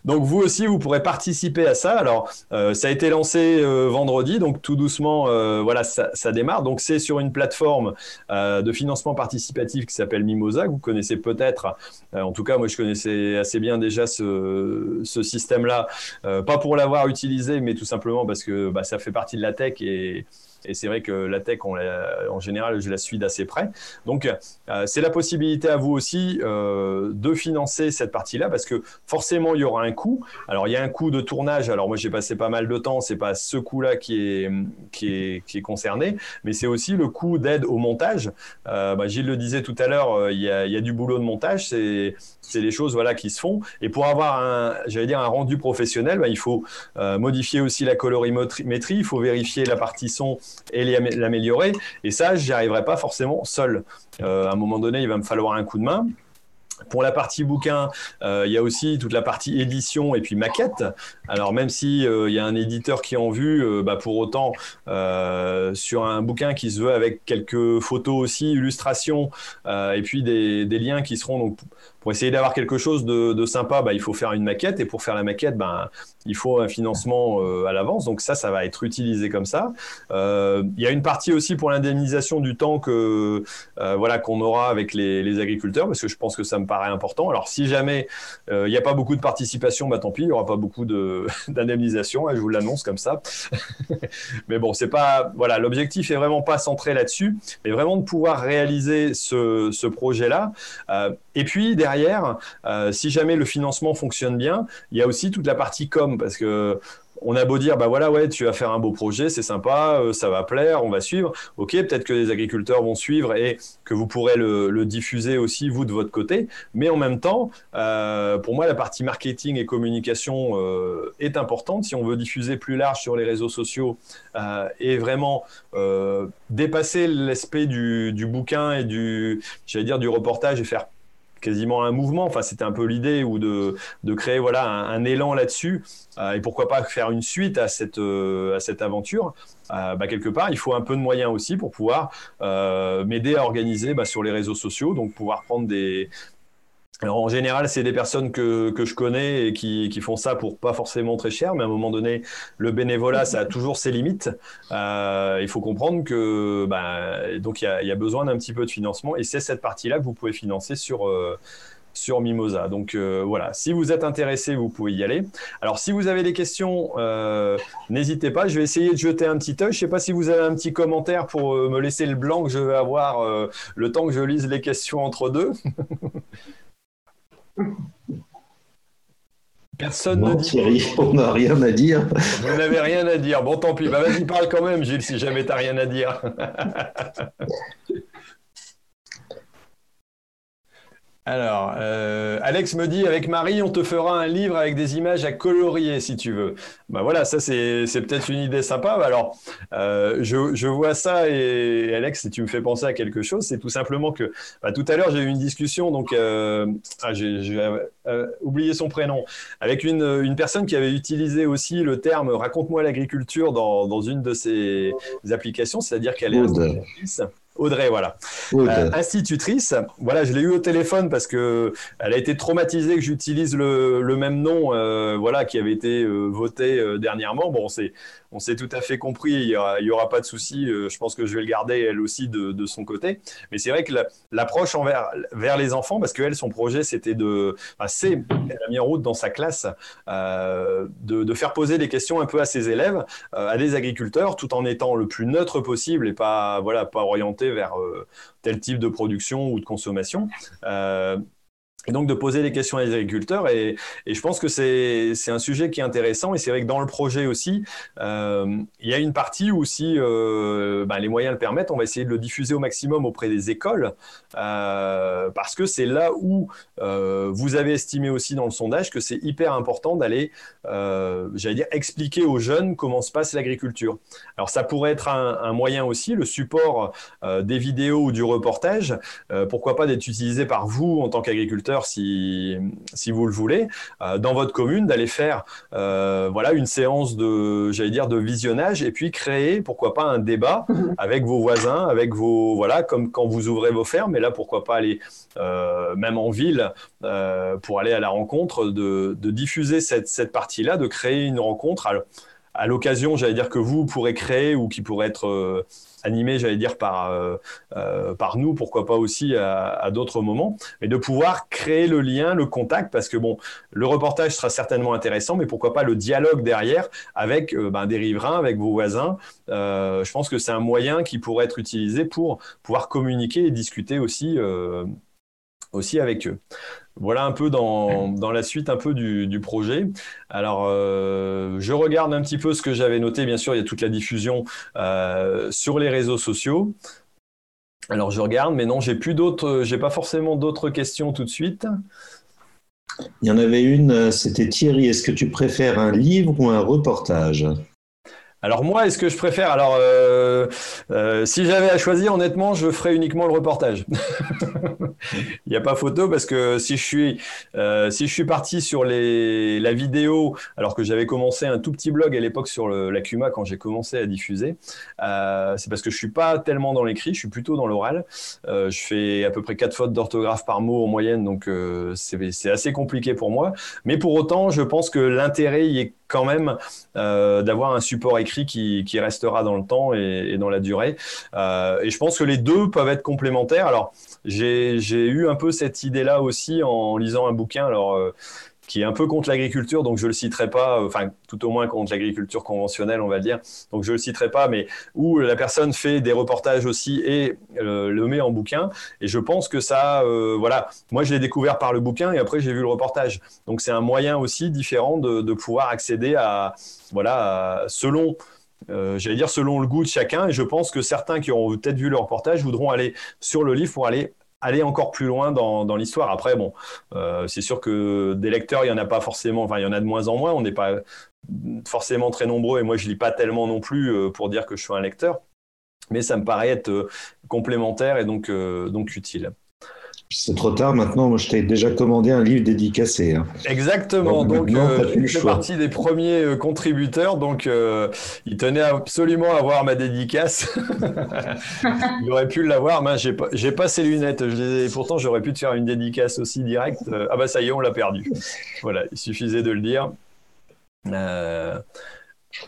donc, vous aussi, vous pourrez participer à ça. Alors, euh, ça a été lancé euh, vendredi, donc tout doucement, euh, voilà, ça, démarre. Donc, c'est sur une plateforme de financement participatif qui s'appelle Mimosa, que vous connaissez peut-être. en tout cas, moi, je connaissais assez bien déjà ce, système-là. pas pour l'avoir utilisé, mais tout simplement parce que bah, ça fait partie de la tech et et c'est vrai que la tech, en général, je la suis d'assez près. Donc, euh, c'est la possibilité à vous aussi euh, de financer cette partie-là parce que forcément, il y aura un coût. Alors, il y a un coût de tournage. Alors, moi, j'ai passé pas mal de temps. C'est pas ce coût-là qui est, qui, est, qui est concerné, mais c'est aussi le coût d'aide au montage. Euh, bah, Gilles le disait tout à l'heure, il y, a, il y a du boulot de montage. C'est c'est des choses voilà qui se font. Et pour avoir un, j'allais dire un rendu professionnel, bah, il faut modifier aussi la colorimétrie, il faut vérifier la partie son et l'améliorer. Et ça, j'y arriverai pas forcément seul. Euh, à un moment donné, il va me falloir un coup de main. Pour la partie bouquin, euh, il y a aussi toute la partie édition et puis maquette. Alors même si euh, il y a un éditeur qui en vue, bah, pour autant sur un bouquin qui se veut avec quelques photos aussi, illustrations et puis des, liens qui seront pour essayer d'avoir quelque chose de, sympa, bah, il faut faire une maquette. Et pour faire la maquette, bah, il faut un financement euh, à l'avance. Donc ça, ça va être utilisé comme ça. Euh, il y a une partie aussi pour l'indemnisation du temps que euh, voilà qu'on aura avec les, agriculteurs, parce que je pense que ça me paraît important. Alors si jamais il n'y a pas beaucoup de participation, bah, tant pis, il n'y aura pas beaucoup d'indemnisation. Hein, je vous l'annonce comme ça. mais bon, c'est pas voilà, l'objectif est vraiment pas centré là-dessus, mais vraiment de pouvoir réaliser ce, ce projet-là. et puis derrière euh, si jamais le financement fonctionne bien, il y a aussi toute la partie com parce que on a beau dire, bah voilà, ouais, tu vas faire un beau projet, c'est sympa, euh, ça va plaire, on va suivre. Ok, peut-être que les agriculteurs vont suivre et que vous pourrez le, diffuser aussi, vous, de votre côté. Mais en même temps, euh, pour moi, la partie marketing et communication est importante. Si on veut diffuser plus large sur les réseaux sociaux et vraiment dépasser l'aspect du, du, bouquin et du, j'allais dire, du reportage et faire quasiment un mouvement. Enfin, c'était un peu l'idée ou de, de, créer voilà un, élan là-dessus. Euh, et pourquoi pas faire une suite à cette, euh, à cette aventure. Euh, bah, quelque part, il faut un peu de moyens aussi pour pouvoir m'aider à organiser bah, sur les réseaux sociaux, donc pouvoir prendre des, alors en général, c'est des personnes que, que, je connais et qui, qui, font ça pour pas forcément très cher, mais à un moment donné, le bénévolat, ça a toujours ses limites. Euh, il faut comprendre que bah, donc il y a, besoin d'un petit peu de financement et c'est cette partie-là que vous pouvez financer sur euh, sur Mimosa. Donc euh, voilà, si vous êtes intéressé, vous pouvez y aller. Alors si vous avez des questions, n'hésitez pas. Je vais essayer de jeter un petit œil. Je ne sais pas si vous avez un petit commentaire pour me laisser le blanc que je vais avoir le temps que je lise les questions entre deux. Personne ne dit. Thierry, on n'a rien à dire. Vous n'avez rien à dire. Bon, tant pis. Bah, vas-y, parle quand même, Gilles, si jamais tu n'as rien à dire. Alors, euh, Alex me dit, avec Marie, on te fera un livre avec des images à colorier, si tu veux. Ben voilà, ça c'est peut-être une idée sympa. Bah, alors, euh, je, je, vois ça et Alex, si tu me fais penser à quelque chose, c'est tout simplement que bah, tout à l'heure j'ai eu une discussion, donc euh, ah, j'ai oublié son prénom, avec une, une, personne qui avait utilisé aussi le terme raconte-moi l'agriculture dans, dans, une de ses applications, c'est-à-dire qu'elle est Audrey, voilà. Euh, institutrice. Voilà, je l'ai eu au téléphone parce que elle a été traumatisée que j'utilise le, le, même nom, euh, voilà, qui avait été euh, voté dernièrement. Bon, c'est on s'est tout à fait compris. Il y aura, pas de souci. je pense que je vais le garder elle aussi de, son côté. Mais c'est vrai que l'approche envers vers les enfants, parce qu'elle, son projet, c'était de, enfin, c'est, elle a mis en route dans sa classe de, de, faire poser des questions un peu à ses élèves, à des agriculteurs, tout en étant le plus neutre possible et pas, voilà, pas orienté vers tel type de production ou de consommation. Et donc de poser des questions les agriculteurs. Et, je pense que c'est un sujet qui est intéressant. Et c'est vrai que dans le projet aussi, euh, il y a une partie où si euh, ben, les moyens le permettent, on va essayer de le diffuser au maximum auprès des écoles, euh, parce que c'est là où vous avez estimé aussi dans le sondage que c'est hyper important d'aller, j'allais dire, expliquer aux jeunes comment se passe l'agriculture. Alors ça pourrait être un, un, moyen aussi, le support des vidéos ou du reportage, pourquoi pas d'être utilisé par vous en tant qu'agriculteur si, si vous le voulez, euh, dans votre commune, d'aller faire euh, voilà, une séance de, j'allais dire, de visionnage et puis créer, pourquoi pas, un débat avec vos voisins, avec vos, voilà, comme quand vous ouvrez vos fermes, et là, pourquoi pas aller euh, même en ville pour aller à la rencontre, de, de diffuser cette, cette partie-là, de créer une rencontre. À l'occasion, j'allais dire que vous pourrez créer ou qui pourrait être animé, j'allais dire, par, euh, euh, par nous, pourquoi pas aussi à, d'autres moments, mais de pouvoir créer le lien, le contact, parce que bon, le reportage sera certainement intéressant, mais pourquoi pas le dialogue derrière avec euh, ben, des riverains, avec vos voisins. je pense que c'est un moyen qui pourrait être utilisé pour pouvoir communiquer et discuter aussi, aussi avec eux. Voilà un peu dans, dans, la suite un peu du, du projet. Alors, euh, je regarde un petit peu ce que j'avais noté. Bien sûr, il y a toute la diffusion euh, sur les réseaux sociaux. Alors, je regarde, mais non, j'ai plus d'autres, j'ai pas forcément d'autres questions tout de suite. Il y en avait une, euh, c'était Thierry. Est-ce que tu préfères un livre ou un reportage? Alors moi, est-ce que je préfère Alors, euh, euh, si j'avais à choisir, honnêtement, je ferais uniquement le reportage. Il n'y a pas photo parce que si je suis euh, si je suis parti sur les la vidéo, alors que j'avais commencé un tout petit blog à l'époque sur le, la Cuma quand j'ai commencé à diffuser, c'est parce que je suis pas tellement dans l'écrit, je suis plutôt dans l'oral. je fais à peu près quatre fautes d'orthographe par mot en moyenne, donc c'est assez compliqué pour moi. Mais pour autant, je pense que l'intérêt y est quand même d'avoir un support écrit qui, restera dans le temps et, dans la durée. Euh, et je pense que les deux peuvent être complémentaires. Alors, j'ai eu un peu cette idée-là aussi en lisant un bouquin. Alors, euh, qui est un peu contre l'agriculture, donc je le citerai pas, euh, enfin tout au moins contre l'agriculture conventionnelle, on va dire. Donc je le citerai pas, mais où la personne fait des reportages aussi et le met en bouquin. Et je pense que ça, voilà, moi je l'ai découvert par le bouquin et après j'ai vu le reportage. Donc c'est un moyen aussi différent de, pouvoir accéder à, voilà, selon euh, j'allais dire selon le goût de chacun. Et je pense que certains qui auront peut-être vu le reportage voudront aller sur le livre pour aller aller encore plus loin dans, dans l'histoire. Après, bon, euh, c'est sûr que des lecteurs, il y en a pas forcément. Enfin, il y en a de moins en moins. On n'est pas forcément très nombreux. Et moi, je lis pas tellement non plus euh, pour dire que je suis un lecteur. Mais ça me paraît être complémentaire et donc donc utile. C'est trop tard maintenant, moi je t'ai déjà commandé un livre dédicacé. Hein. Exactement, donc, donc euh, fait partie des premiers euh, contributeurs, donc euh, il tenait absolument à avoir ma dédicace. il aurait pu l'avoir, mais j'ai pas, pas ses lunettes, je pourtant j'aurais pu te faire une dédicace aussi directe. ah bah ça y est, on l'a perdu. Voilà, il suffisait de le dire.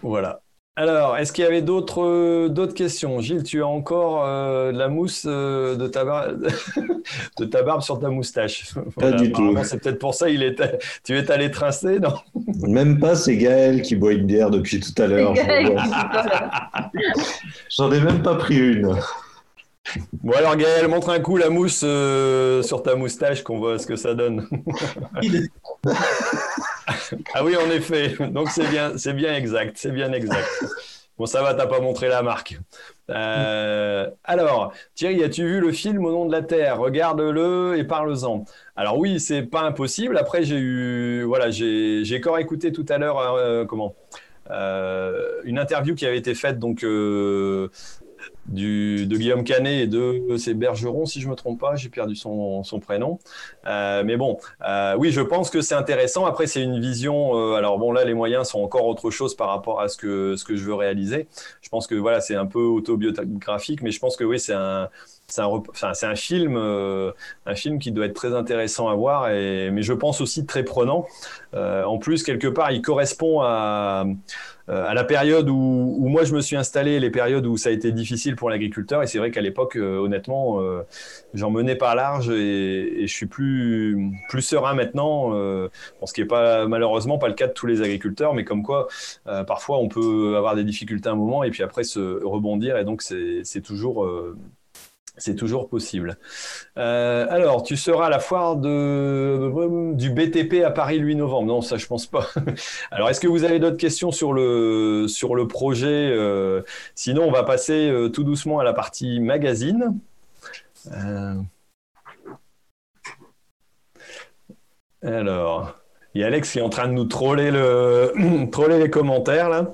voilà. Alors, est-ce qu'il y avait d'autres euh, d'autres questions? Gilles, tu as encore euh, de la mousse euh, de, ta barbe, de ta barbe sur ta moustache? Pas du tout. C'est peut-être pour ça il est tu es allé trincer, non? Même pas, c'est Gaël qui boit une bière depuis tout à l'heure. J'en ai même pas pris une. Bon alors Gaël, montre un coup la mousse sur ta moustache qu'on voit ce que ça donne. ah oui, en effet. Donc c'est bien, c'est bien exact, c'est bien exact. Bon, ça va, t'as pas montré la marque. Euh, alors, Thierry, as-tu vu le film Au nom de la Terre? Regarde-le et parle-en. Alors oui, c'est pas impossible. Après, j'ai eu, voilà, j'ai, encore écouté tout à l'heure, euh, comment, euh, une interview qui avait été faite donc de Guillaume Canet et de ses Bergeron, si je me trompe pas, j'ai perdu son, son prénom. Euh, mais bon, euh, oui, je pense que c'est intéressant. Après, c'est une vision. Euh, alors bon, là, les moyens sont encore autre chose par rapport à ce que ce que je veux réaliser. Je pense que voilà, c'est un peu autobiographique, mais je pense que oui, c'est un c'est un, film, un film qui doit être très intéressant à voir, mais je pense aussi très prenant. en plus, quelque part, il correspond à à la période où, où, moi je me suis installé, les périodes où ça a été difficile pour l'agriculteur, et c'est vrai qu'à l'époque, euh, honnêtement, euh, j'en menais par large et, je suis plus, plus serein maintenant, euh, ce qui n'est pas malheureusement pas le cas de tous les agriculteurs, mais comme quoi parfois on peut avoir des difficultés à un moment et puis après se rebondir, et donc c'est toujours c'est toujours possible. Euh, alors, tu seras à la foire de, du BTP à Paris le 8 novembre. Non, ça, je pense pas. Alors, est-ce que vous avez d'autres questions sur le, sur le projet euh, Sinon, on va passer euh, tout doucement à la partie magazine. Alors, il y a Alex qui est en train de nous troller, le, troller les commentaires, là.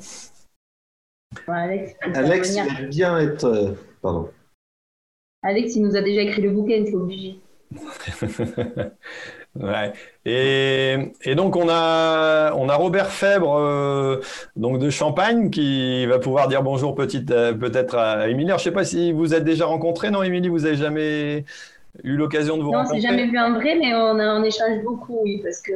Alex, Alex il bien être... Pardon. Alex, il nous a déjà écrit le bouquin, c'est obligé. ouais. Et, et, donc on a on a Robert Fèbre euh, donc de Champagne qui va pouvoir dire bonjour petite euh, peut-être à Émilie. Je sais pas si vous êtes déjà rencontré, non Émilie, vous avez jamais eu l'occasion de vous rencontrer. Non, on s'est jamais vu en vrai, mais on, on échange beaucoup, oui, parce que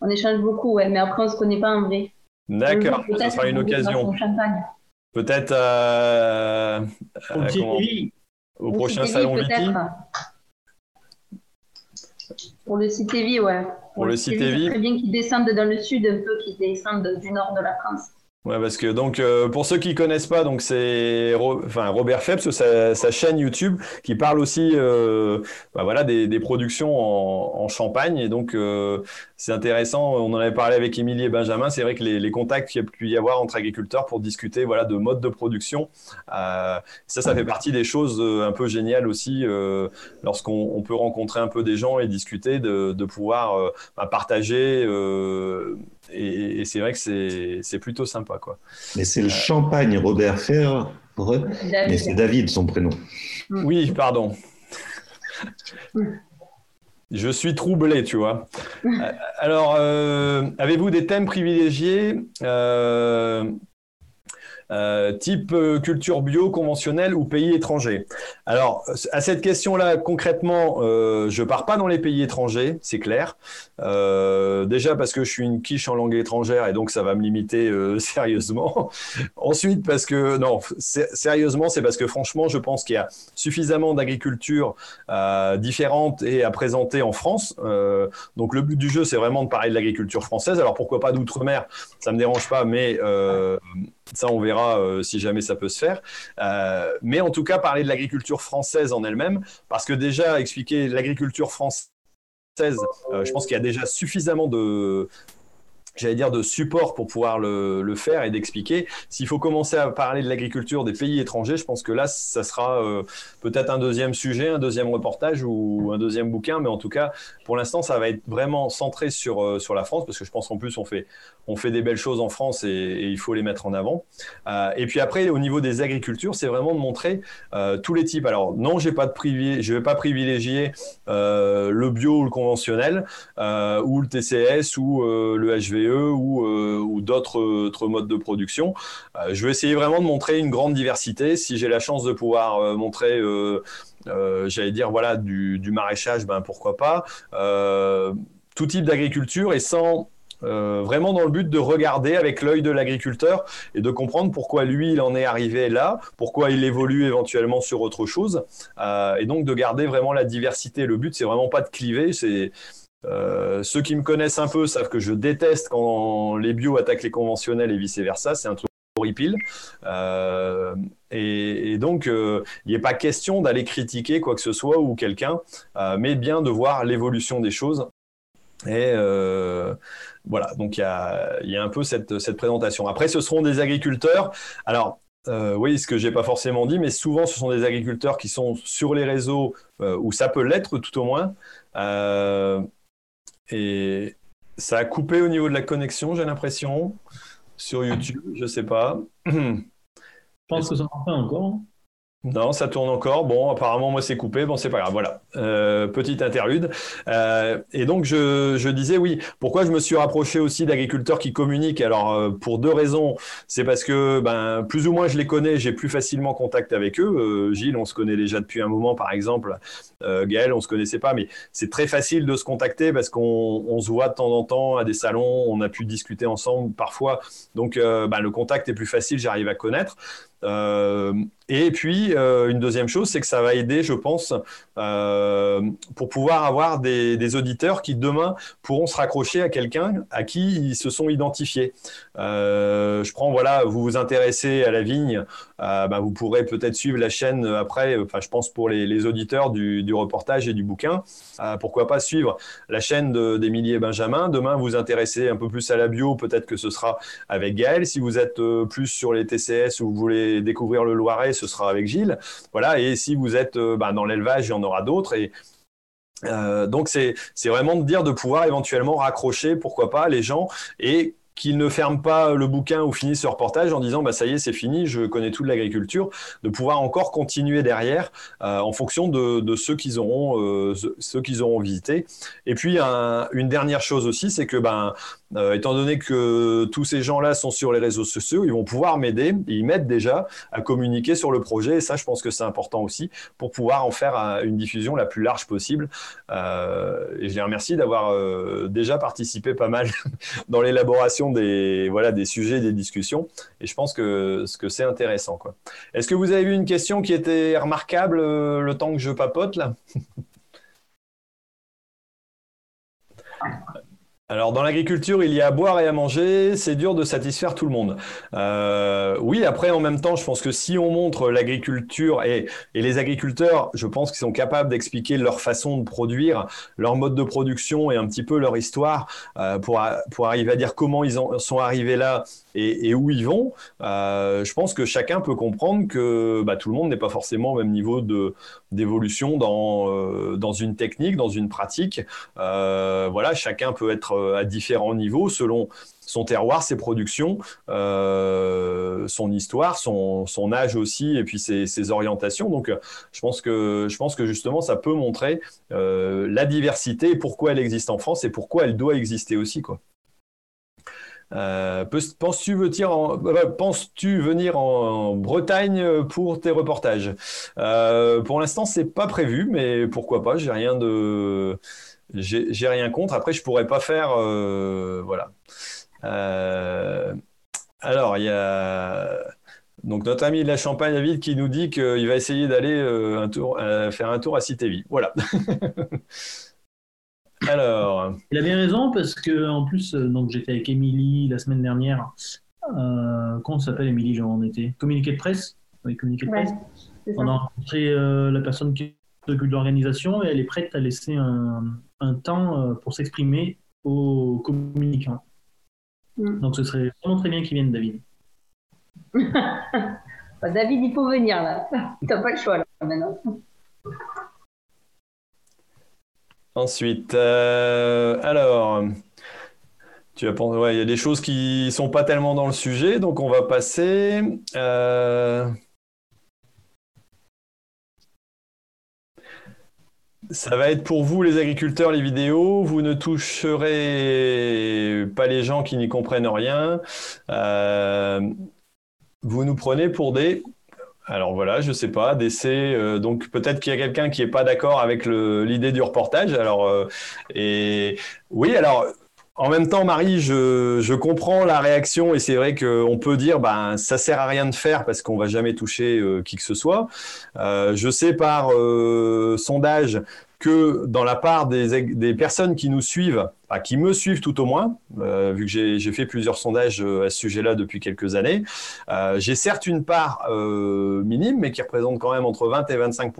on échange beaucoup, ouais, mais après on se connaît pas en vrai. D'accord, ça sera une occasion. Peut-être euh, au prochain salon Viti Pour le CITEVI, ouais. Pour, le CITEVI. Très bien qu'ils descendent dans le sud un peu, qu'ils descendent du nord de la France. Ouais, parce que donc euh, pour ceux qui connaissent pas, donc c'est enfin Robert Phelps, sa, chaîne YouTube qui parle aussi euh, bah, voilà des, des productions en, en, Champagne et donc euh, c'est intéressant. On en avait parlé avec Émilie et Benjamin. C'est vrai que les, les contacts qu'il y a pu y avoir entre agriculteurs pour discuter voilà de mode de production, euh, ça ça fait partie des choses euh, un peu géniales aussi lorsqu'on on peut rencontrer un peu des gens et discuter de, de pouvoir bah, partager et, c'est vrai que c'est plutôt sympa. Quoi. Mais c'est le euh, champagne Robert Fer, mais c'est David son prénom. Mm. Oui, pardon. Je suis troublé, tu vois. Mm. Euh, alors, euh, avez-vous des thèmes privilégiés? Euh, type euh, culture bio conventionnelle ou pays étrangers Alors, à cette question-là, concrètement, euh, je pars pas dans les pays étrangers, c'est clair. Euh, déjà parce que je suis une quiche en langue étrangère et donc ça va me limiter euh, sérieusement. Ensuite, parce que, non, sérieusement, c'est parce que franchement, je pense qu'il y a suffisamment d'agriculture différentes et à présenter en France. donc, le but du jeu, c'est vraiment de parler de l'agriculture française. Alors, pourquoi pas d'outre-mer Ça me dérange pas, mais ça, on verra euh, si jamais ça peut se faire. Euh, mais en tout cas, parler de l'agriculture française en elle-même, parce que déjà, expliquer l'agriculture française, euh, je pense qu'il y a déjà suffisamment de, j'allais dire, de support pour pouvoir le, le faire et d'expliquer. S'il faut commencer à parler de l'agriculture des pays étrangers, je pense que là, ça sera euh, peut-être un deuxième sujet, un deuxième reportage ou un deuxième bouquin, mais en tout cas, pour l'instant, ça va être vraiment centré sur, euh, sur la France, parce que je pense qu'en plus, on fait, on fait des belles choses en France et, il faut les mettre en avant. Euh, et puis après, au niveau des agricultures, c'est vraiment de montrer tous les types. Alors, non, pas de privi... je vais pas privilégier le bio ou le conventionnel, ou le TCS ou le HV E ou, euh, ou d'autres modes de production. Euh, je vais essayer vraiment de montrer une grande diversité. Si j'ai la chance de pouvoir euh, montrer j'allais dire voilà du, maraîchage, ben pourquoi pas. tout type d'agriculture et sans vraiment dans le but de regarder avec l'œil de l'agriculteur et de comprendre pourquoi lui il en est arrivé là, pourquoi il évolue éventuellement sur autre chose, et donc de garder vraiment la diversité. Le but c'est vraiment pas de cliver, c'est euh, ceux qui me connaissent un peu savent que je déteste quand les bio attaquent les conventionnels et vice-versa. C'est un truc horrible. Euh, et, donc, euh, il n'est pas question d'aller critiquer quoi que ce soit ou quelqu'un, euh, mais bien de voir l'évolution des choses. Et euh, voilà, donc il y a, un peu cette, présentation. Après, ce seront des agriculteurs. Alors, euh, oui, ce que j'ai pas forcément dit, mais souvent ce sont des agriculteurs qui sont sur les réseaux euh, où ça peut l'être tout au moins. Euh, et ça a coupé au niveau de la connexion, j'ai l'impression, sur YouTube, je sais pas. Je pense que ça en fait encore. Non, ça tourne encore. Bon, apparemment, moi, c'est coupé. Bon, c'est pas grave. Voilà. Euh, petite interlude. Euh, et donc, je, disais, oui, pourquoi je me suis rapproché aussi d'agriculteurs qui communiquent? Alors, euh, pour deux raisons. C'est parce que, ben, plus ou moins, je les connais, j'ai plus facilement contact avec eux. Gilles, on se connaît déjà depuis un moment, par exemple. Gaël, on se connaissait pas, mais c'est très facile de se contacter parce qu'on on se voit de temps en temps à des salons. On a pu discuter ensemble parfois. Donc, ben, le contact est plus facile, j'arrive à connaître. Euh, et puis, euh, une deuxième chose, c'est que ça va aider, je pense, euh, pour pouvoir avoir des, des, auditeurs qui demain pourront se raccrocher à quelqu'un à qui ils se sont identifiés. Je prends, voilà, vous vous intéressez à la vigne, euh, bah, vous pourrez peut-être suivre la chaîne après, enfin, je pense pour les, auditeurs du, reportage et du bouquin, pourquoi pas suivre la chaîne d'Émilie et Benjamin. Demain, vous intéressez un peu plus à la bio, peut-être que ce sera avec Gaël. Si vous êtes plus sur les TCS ou vous voulez découvrir le Loiret, ce sera avec Gilles. Voilà. Et si vous êtes euh, bah, dans l'élevage, il y en aura d'autres. Et euh, donc c'est vraiment de dire de pouvoir éventuellement raccrocher, pourquoi pas, les gens et qu'ils ne ferment pas le bouquin ou finissent ce reportage en disant bah ça y est c'est fini je connais tout de l'agriculture de pouvoir encore continuer derrière euh, en fonction de, ceux qu'ils auront euh, et puis un, une dernière chose aussi c'est que ben euh, étant donné que tous ces gens-là sont sur les réseaux sociaux, ils vont pouvoir m'aider, ils m'aident déjà à communiquer sur le projet. Et ça, je pense que c'est important aussi pour pouvoir en faire une diffusion la plus large possible. Euh, et je les remercie d'avoir euh, déjà participé pas mal dans l'élaboration des, voilà, des sujets, des discussions. Et je pense que, que c'est intéressant. Est-ce que vous avez vu une question qui était remarquable le temps que je papote là? Alors dans l'agriculture, il y a à boire et à manger, c'est dur de satisfaire tout le monde. Euh, oui, après en même temps, je pense que si on montre l'agriculture et, et, les agriculteurs, je pense qu'ils sont capables d'expliquer leur façon de produire, leur mode de production et un petit peu leur histoire euh, pour, pour arriver à dire comment ils en sont arrivés là et, où ils vont. Euh, je pense que chacun peut comprendre que bah, tout le monde n'est pas forcément au même niveau d'évolution dans euh, dans une technique, dans une pratique. Euh, voilà, chacun peut être à différents niveaux selon son terroir, ses productions, son histoire, son, son, âge aussi, et puis ses, orientations. Donc, je pense que je pense que justement, ça peut montrer la diversité, pourquoi elle existe en France et pourquoi elle doit exister aussi, quoi. Euh, Penses-tu penses venir en Bretagne pour tes reportages? Euh, Pour l'instant, c'est pas prévu, mais pourquoi pas J'ai rien de j'ai rien contre. Après, je pourrais pas faire. Euh, voilà. Euh, alors, il y a. Donc, notre ami de la Champagne, David, qui nous dit qu'il va essayer d'aller euh, euh, faire un tour à Cité-Vie. Voilà. alors. Il a bien raison, parce que en plus, donc j'étais avec Émilie la semaine dernière. comment s'appelle Émilie, genre on était Communiqué de presse? Oui, communiqué de presse. on a rencontré la personne qui s'occupe de l'organisation et elle est prête à laisser un, un temps euh, pour s'exprimer aux communicants. Mm. Donc ce serait vraiment très bien qu'il vienne, David. Bah, David, il faut venir là. T'as pas le choix là maintenant. Ensuite, euh, alors, tu vas ouais, il y a des choses qui sont pas tellement dans le sujet, donc on va passer. Euh, Ça va être pour vous les agriculteurs les vidéos. Vous ne toucherez pas les gens qui n'y comprennent rien. Euh, vous nous prenez pour des alors voilà, je sais pas, d'essais. Euh, donc peut-être qu'il y a quelqu'un qui est pas d'accord avec l'idée du reportage. Alors euh, et oui, alors en même temps, Marie, je, je comprends la réaction et c'est vrai qu'on peut dire, ben, ça sert à rien de faire parce qu'on va jamais toucher euh, qui que ce soit. Je sais par sondage que dans la part des, personnes qui nous suivent, qui me suivent tout au moins, euh, vu que j'ai fait plusieurs sondages euh, à ce sujet-là depuis quelques années, euh, j'ai certes une part euh, minime, mais qui représente quand même entre 20 et 25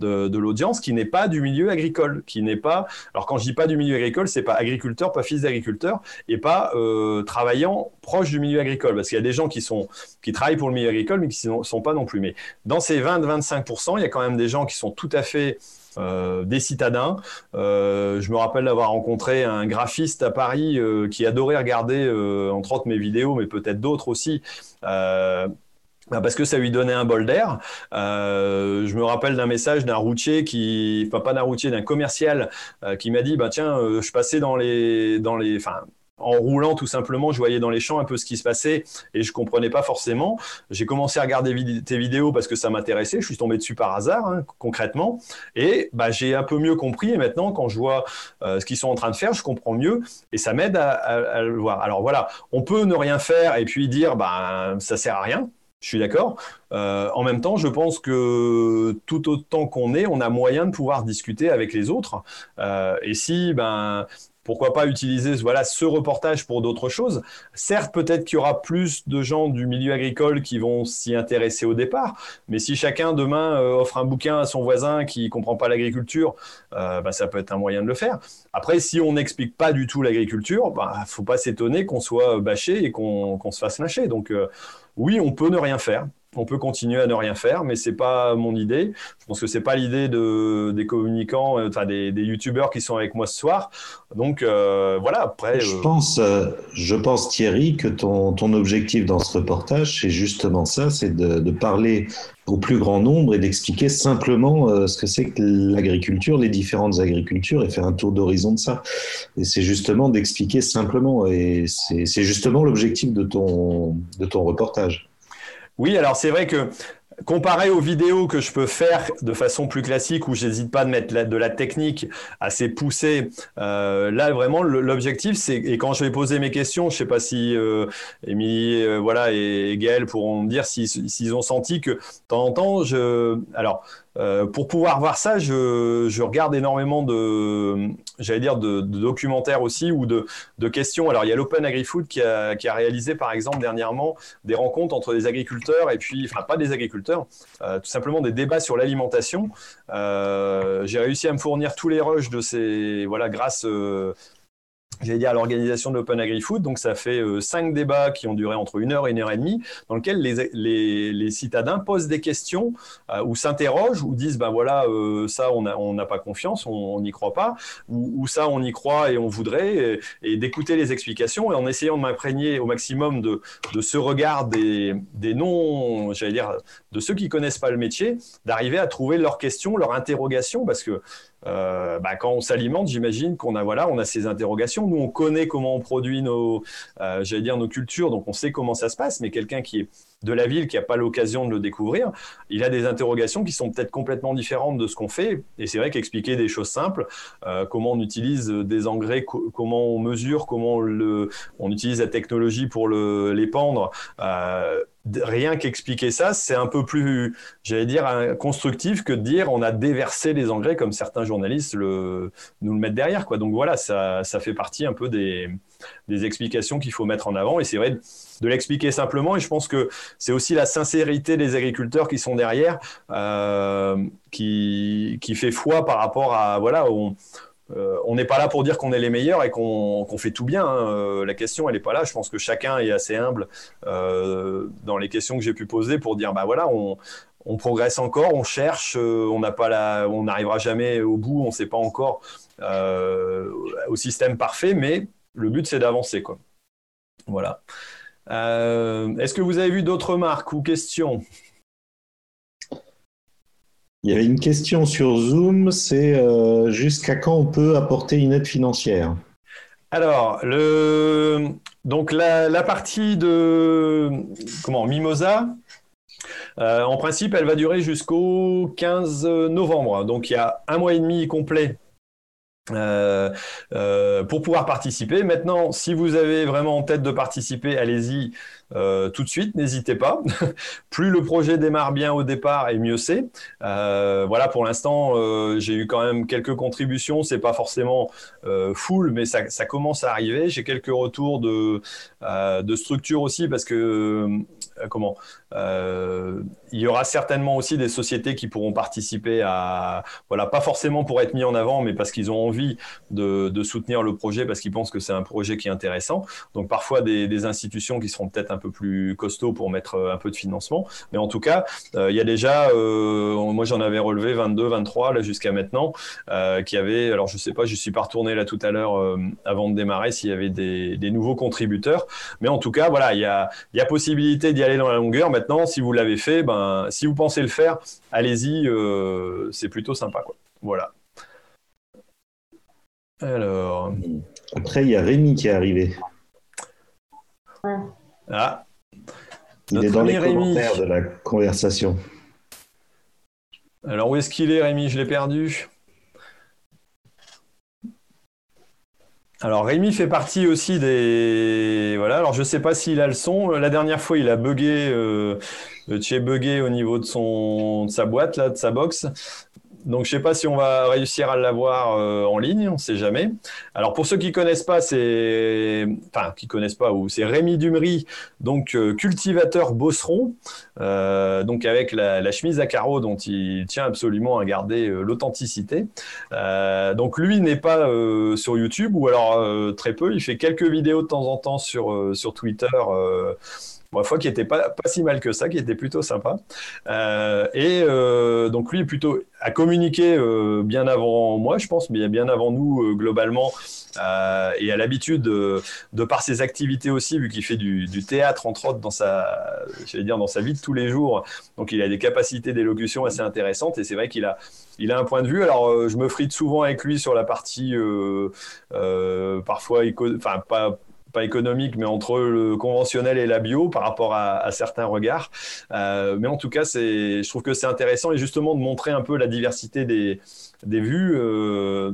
de, de l'audience qui n'est pas du milieu agricole, qui n'est pas. Alors quand je dis pas du milieu agricole, c'est pas agriculteur, pas fils d'agriculteur, et pas euh, travaillant proche du milieu agricole, parce qu'il y a des gens qui sont qui travaillent pour le milieu agricole, mais qui ne sont, pas non plus. Mais dans ces 20-25% il y a quand même des gens qui sont tout à fait des citadins. Euh, je me rappelle d'avoir rencontré un graphiste à Paris euh, qui adorait regarder, entre autres, mes vidéos, mais peut-être d'autres aussi. bah, parce que ça lui donnait un bol d'air. Euh, je me rappelle d'un message d'un routier qui, enfin pas d'un routier, d'un commercial euh, qui m'a dit, bah tiens, euh, je passais dans les, dans les, en roulant tout simplement, je voyais dans les champs un peu ce qui se passait et je comprenais pas forcément. J'ai commencé à regarder tes vidéos parce que ça m'intéressait. Je suis tombé dessus par hasard, hein, concrètement, et bah, j'ai un peu mieux compris. Et maintenant, quand je vois euh, ce qu'ils sont en train de faire, je comprends mieux et ça m'aide à, le voir. Alors voilà, on peut ne rien faire et puis dire, bah ça sert à rien. Je suis d'accord. Euh, en même temps, je pense que tout autant qu'on est, on a moyen de pouvoir discuter avec les autres. Euh, et si, ben, pourquoi pas utiliser voilà, ce reportage pour d'autres choses Certes, peut-être qu'il y aura plus de gens du milieu agricole qui vont s'y intéresser au départ, mais si chacun demain euh, offre un bouquin à son voisin qui ne comprend pas l'agriculture, euh, bah, ça peut être un moyen de le faire. Après, si on n'explique pas du tout l'agriculture, il bah, faut pas s'étonner qu'on soit bâché et qu'on se fasse lâcher. Donc euh, oui, on peut ne rien faire on peut continuer à ne rien faire, mais c'est pas mon idée. Je pense que c'est pas l'idée de, des communicants, euh, enfin des, des youtubeurs qui sont avec moi ce soir. Donc euh, voilà. Après, je euh, pense, je pense Thierry que ton, ton objectif dans ce reportage, c'est justement ça, c'est de, de, parler au plus grand nombre et d'expliquer simplement ce que c'est que l'agriculture, les différentes agricultures, et faire un tour d'horizon de ça. Et c'est justement d'expliquer simplement, et c'est justement l'objectif de ton, de ton reportage. Oui, alors c'est vrai que comparé aux vidéos que je peux faire de façon plus classique où j'hésite pas de mettre de la technique assez poussée, euh, là vraiment l'objectif c'est et quand je vais poser mes questions, je sais pas si euh, Émilie euh, voilà et, Gaël pourront me dire s'ils ont senti que de temps en temps je alors euh, pour pouvoir voir ça, je, regarde énormément de, j'allais dire, de, documentaires aussi ou de, questions. Alors, il y a l'Open AgriFood qui a, qui a, réalisé, par exemple, dernièrement, des rencontres entre des agriculteurs et puis, enfin, pas des agriculteurs, euh, tout simplement des débats sur l'alimentation. Euh, J'ai réussi à me fournir tous les rushs de ces, voilà, grâce j'allais dire à l'organisation de l'Open Agri-Food. Donc, ça fait euh, cinq débats qui ont duré entre une heure et une heure et demie, dans lesquels les, citadins posent des questions euh, ou s'interrogent ou disent, ben voilà, euh, ça, on n'a pas confiance, on n'y croit pas, ou, ça, on y croit et on voudrait, et, d'écouter les explications et en essayant de m'imprégner au maximum de, de ce regard des, des non, j'allais dire, de ceux qui connaissent pas le métier, d'arriver à trouver leurs questions, leurs interrogations, parce que euh, bah, quand on s'alimente, j'imagine qu'on a voilà, on a ces interrogations. Nous, on connaît comment on produit nos, euh, j'allais dire nos cultures, donc on sait comment ça se passe. Mais quelqu'un qui est de la ville, qui n'a pas l'occasion de le découvrir, il a des interrogations qui sont peut-être complètement différentes de ce qu'on fait. Et c'est vrai qu'expliquer des choses simples, euh, comment on utilise des engrais, comment on mesure, comment on, utilise la technologie pour le, les pendre. Euh, rien qu'expliquer ça, c'est un peu plus, j'allais dire, constructif que de dire on a déversé les engrais comme certains journalistes le, nous le mettent derrière. Quoi. Donc voilà, ça, ça fait partie un peu des, des explications qu'il faut mettre en avant. Et c'est vrai de l'expliquer simplement. Et je pense que c'est aussi la sincérité des agriculteurs qui sont derrière euh, qui, qui fait foi par rapport à voilà. On, euh, on n'est pas là pour dire qu'on est les meilleurs et qu'on fait tout bien. Hein. Euh, la question, elle n'est pas là. Je pense que chacun est assez humble dans les questions que j'ai pu poser pour dire, bah voilà, on, on progresse encore, on cherche, on n'a pas la, on n'arrivera jamais au bout, on ne sait pas encore au système parfait, mais le but c'est d'avancer, quoi. Voilà. Est-ce que vous avez vu d'autres marques ou questions? Il y avait une question sur Zoom, c'est euh, jusqu'à quand on peut apporter une aide financière? Alors, le, donc la, partie de comment Mimosa, euh, en principe, elle va durer jusqu'au 15 novembre. Donc, il y a un mois et demi complet euh, euh, pour pouvoir participer. Maintenant, si vous avez vraiment en tête de participer, allez-y euh, tout de suite, n'hésitez pas. Plus le projet démarre bien au départ, et mieux c'est. voilà, pour l'instant, j'ai eu quand même quelques contributions. C'est pas forcément full, mais ça, commence à arriver. J'ai quelques retours de, de structure aussi parce que comment il y aura certainement aussi des sociétés qui pourront participer à, voilà, pas forcément pour être mis en avant, mais parce qu'ils ont envie de, soutenir le projet, parce qu'ils pensent que c'est un projet qui est intéressant. Donc parfois des, institutions qui seront peut-être un peu plus costaud pour mettre un peu de financement. Mais en tout cas, il y a déjà, moi j'en avais relevé 22, 23 là jusqu'à maintenant, qui avaient, alors je sais pas, je suis pas retourné là tout à l'heure avant de démarrer s'il y avait des, nouveaux contributeurs. Mais en tout cas, voilà, il y a, y a possibilité d'y aller dans la longueur. Maintenant, si vous l'avez fait, ben, si vous pensez le faire, allez-y, c'est plutôt sympa. Quoi. Voilà. Alors. Après, il y a Rémi qui est arrivé. Ah. Il est dans les commentaires de la conversation. Alors, où est-ce qu'il est, Rémi? Je l'ai perdu. Alors Rémi fait partie aussi des voilà. Alors je sais pas s'il a le son. La dernière fois il a bugué, euh, tu es bugué au niveau de son de sa boîte là, de sa box. Donc, je ne sais pas si on va réussir à l'avoir euh, en ligne, on ne sait jamais. Alors, pour ceux qui ne connaissent pas, c'est, enfin, qui connaissent pas, ou c'est Rémi Dumery, donc euh, cultivateur bosseron, euh, donc avec la, chemise à carreaux dont il tient absolument à garder l'authenticité. donc, lui n'est pas sur YouTube, ou alors très peu. Il fait quelques vidéos de temps en temps sur, sur Twitter fois qui était pas, pas si mal que ça, qui était plutôt sympa. Euh, et euh, donc lui, plutôt a communiqué euh, bien avant moi, je pense, mais bien avant nous globalement, et a l'habitude de, par ses activités aussi, vu qu'il fait du, théâtre entre autres dans sa, dire dans sa vie de tous les jours. Donc il a des capacités d'élocution assez intéressantes, et c'est vrai qu'il a il a un point de vue. Alors, je me frite souvent avec lui sur la partie, parfois, enfin, pas, pas économique, mais entre le conventionnel et la bio par rapport à, certains regards. Euh, mais en tout cas, je trouve que c'est intéressant et justement de montrer un peu la diversité des, des vues. Euh,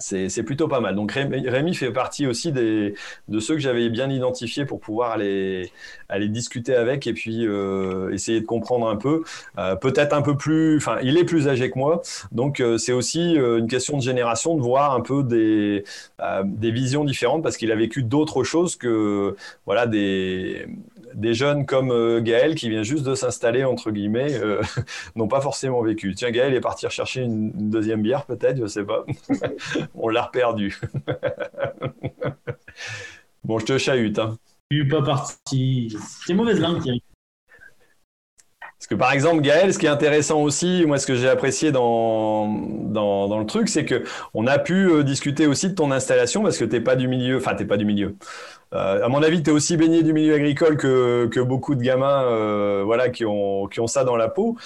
c'est plutôt pas mal. Donc Rémi fait partie aussi des, de ceux que j'avais bien identifiés pour pouvoir aller, aller discuter avec et puis euh, essayer de comprendre un peu. Euh, peut-être un peu plus, enfin il est plus âgé que moi, donc euh, c'est aussi une question de génération de voir un peu des, des visions différentes parce qu'il a vécu d'autres choses que voilà des des jeunes comme euh, Gaël qui vient juste de s'installer, entre guillemets, euh, n'ont pas forcément vécu. Tiens, Gaël est parti rechercher une, deuxième bière, peut-être, je ne sais pas. On l'a reperdu. bon, je te chahute. Hein. Je suis pas parti. C'est mauvaise langue, Thierry. Parce que par exemple, Gaël, ce qui est intéressant aussi, moi ce que j'ai apprécié dans, dans, le truc, c'est que on a pu euh, discuter aussi de ton installation parce que tu n'es pas du milieu, enfin tu n'es pas du milieu. Euh, à mon avis, tu es aussi baigné du milieu agricole que, que beaucoup de gamins euh, voilà, qui, ont, qui ont ça dans la peau,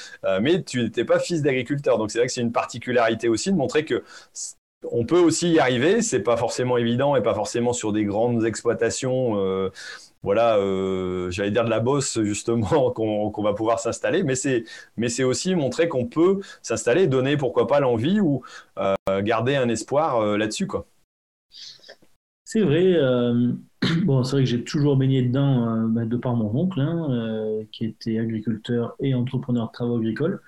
mais tu n'étais pas fils d'agriculteur. Donc c'est vrai que c'est une particularité aussi de montrer que on peut aussi y arriver, c'est pas forcément évident et pas forcément sur des grandes exploitations voilà, euh, j'allais dire de la bosse justement qu'on va pouvoir s'installer, mais c'est mais c'est aussi montrer qu'on peut s'installer, donner pourquoi pas l'envie ou euh, garder un espoir euh, là-dessus quoi. C'est vrai. bon, c'est vrai que j'ai toujours baigné dedans bah, de par mon oncle, hein, qui était agriculteur et entrepreneur de travaux agricoles.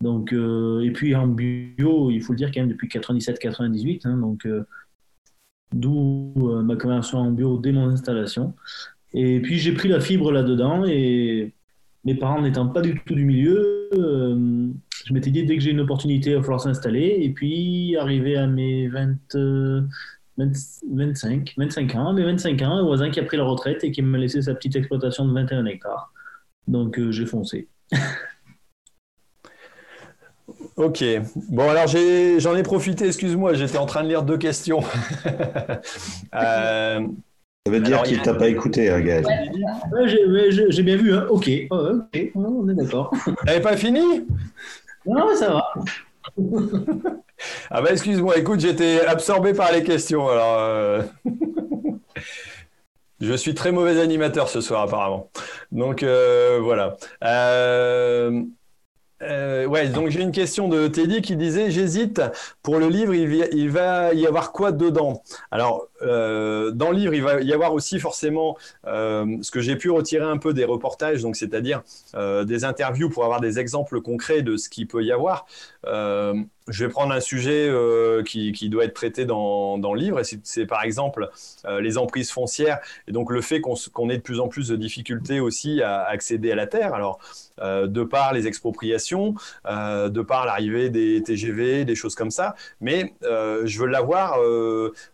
Donc, et puis en bio, il faut le dire quand même depuis 97-98, hein, donc d'où ma conversion en bio dès mon installation. Et puis j'ai pris la fibre là-dedans et mes parents n'étant pas du tout du milieu, euh, je m'étais dit dès que j'ai une opportunité, il va falloir s'installer. Et puis arrivé à mes 20, 25, 25 ans, mes 25 ans, un voisin qui a pris la retraite et qui m'a laissé sa petite exploitation de 21 hectares. Donc euh, j'ai foncé. Ok. Bon, alors j'en ai, profité, excuse-moi, j'étais en train de lire deux questions. euh, ça veut dire qu'il ne t'a pas écouté, hein, Gaël. j'ai bien vu. Hein. Ok, ok, on est d'accord. T'avais pas fini Non, ça va. ah bah excuse-moi, écoute, j'étais absorbé par les questions. Alors, euh, je suis très mauvais animateur ce soir apparemment. Donc euh, voilà. Euh... Ouais, donc j'ai une question de Teddy qui disait j'hésite pour le livre, il, va y avoir quoi dedans? Alors dans le livre, il va y avoir aussi forcément ce que j'ai pu retirer un peu des reportages, donc c'est-à-dire des interviews pour avoir des exemples concrets de ce qu'il peut y avoir je vais prendre un sujet euh, qui, qui, doit être traité dans, dans le livre, et c'est par exemple euh, les emprises foncières, et donc le fait qu'on ait de plus en plus de difficultés aussi à accéder à la terre. Alors, euh, de par les expropriations, de par l'arrivée des TGV, des choses comme ça, mais je veux l'avoir,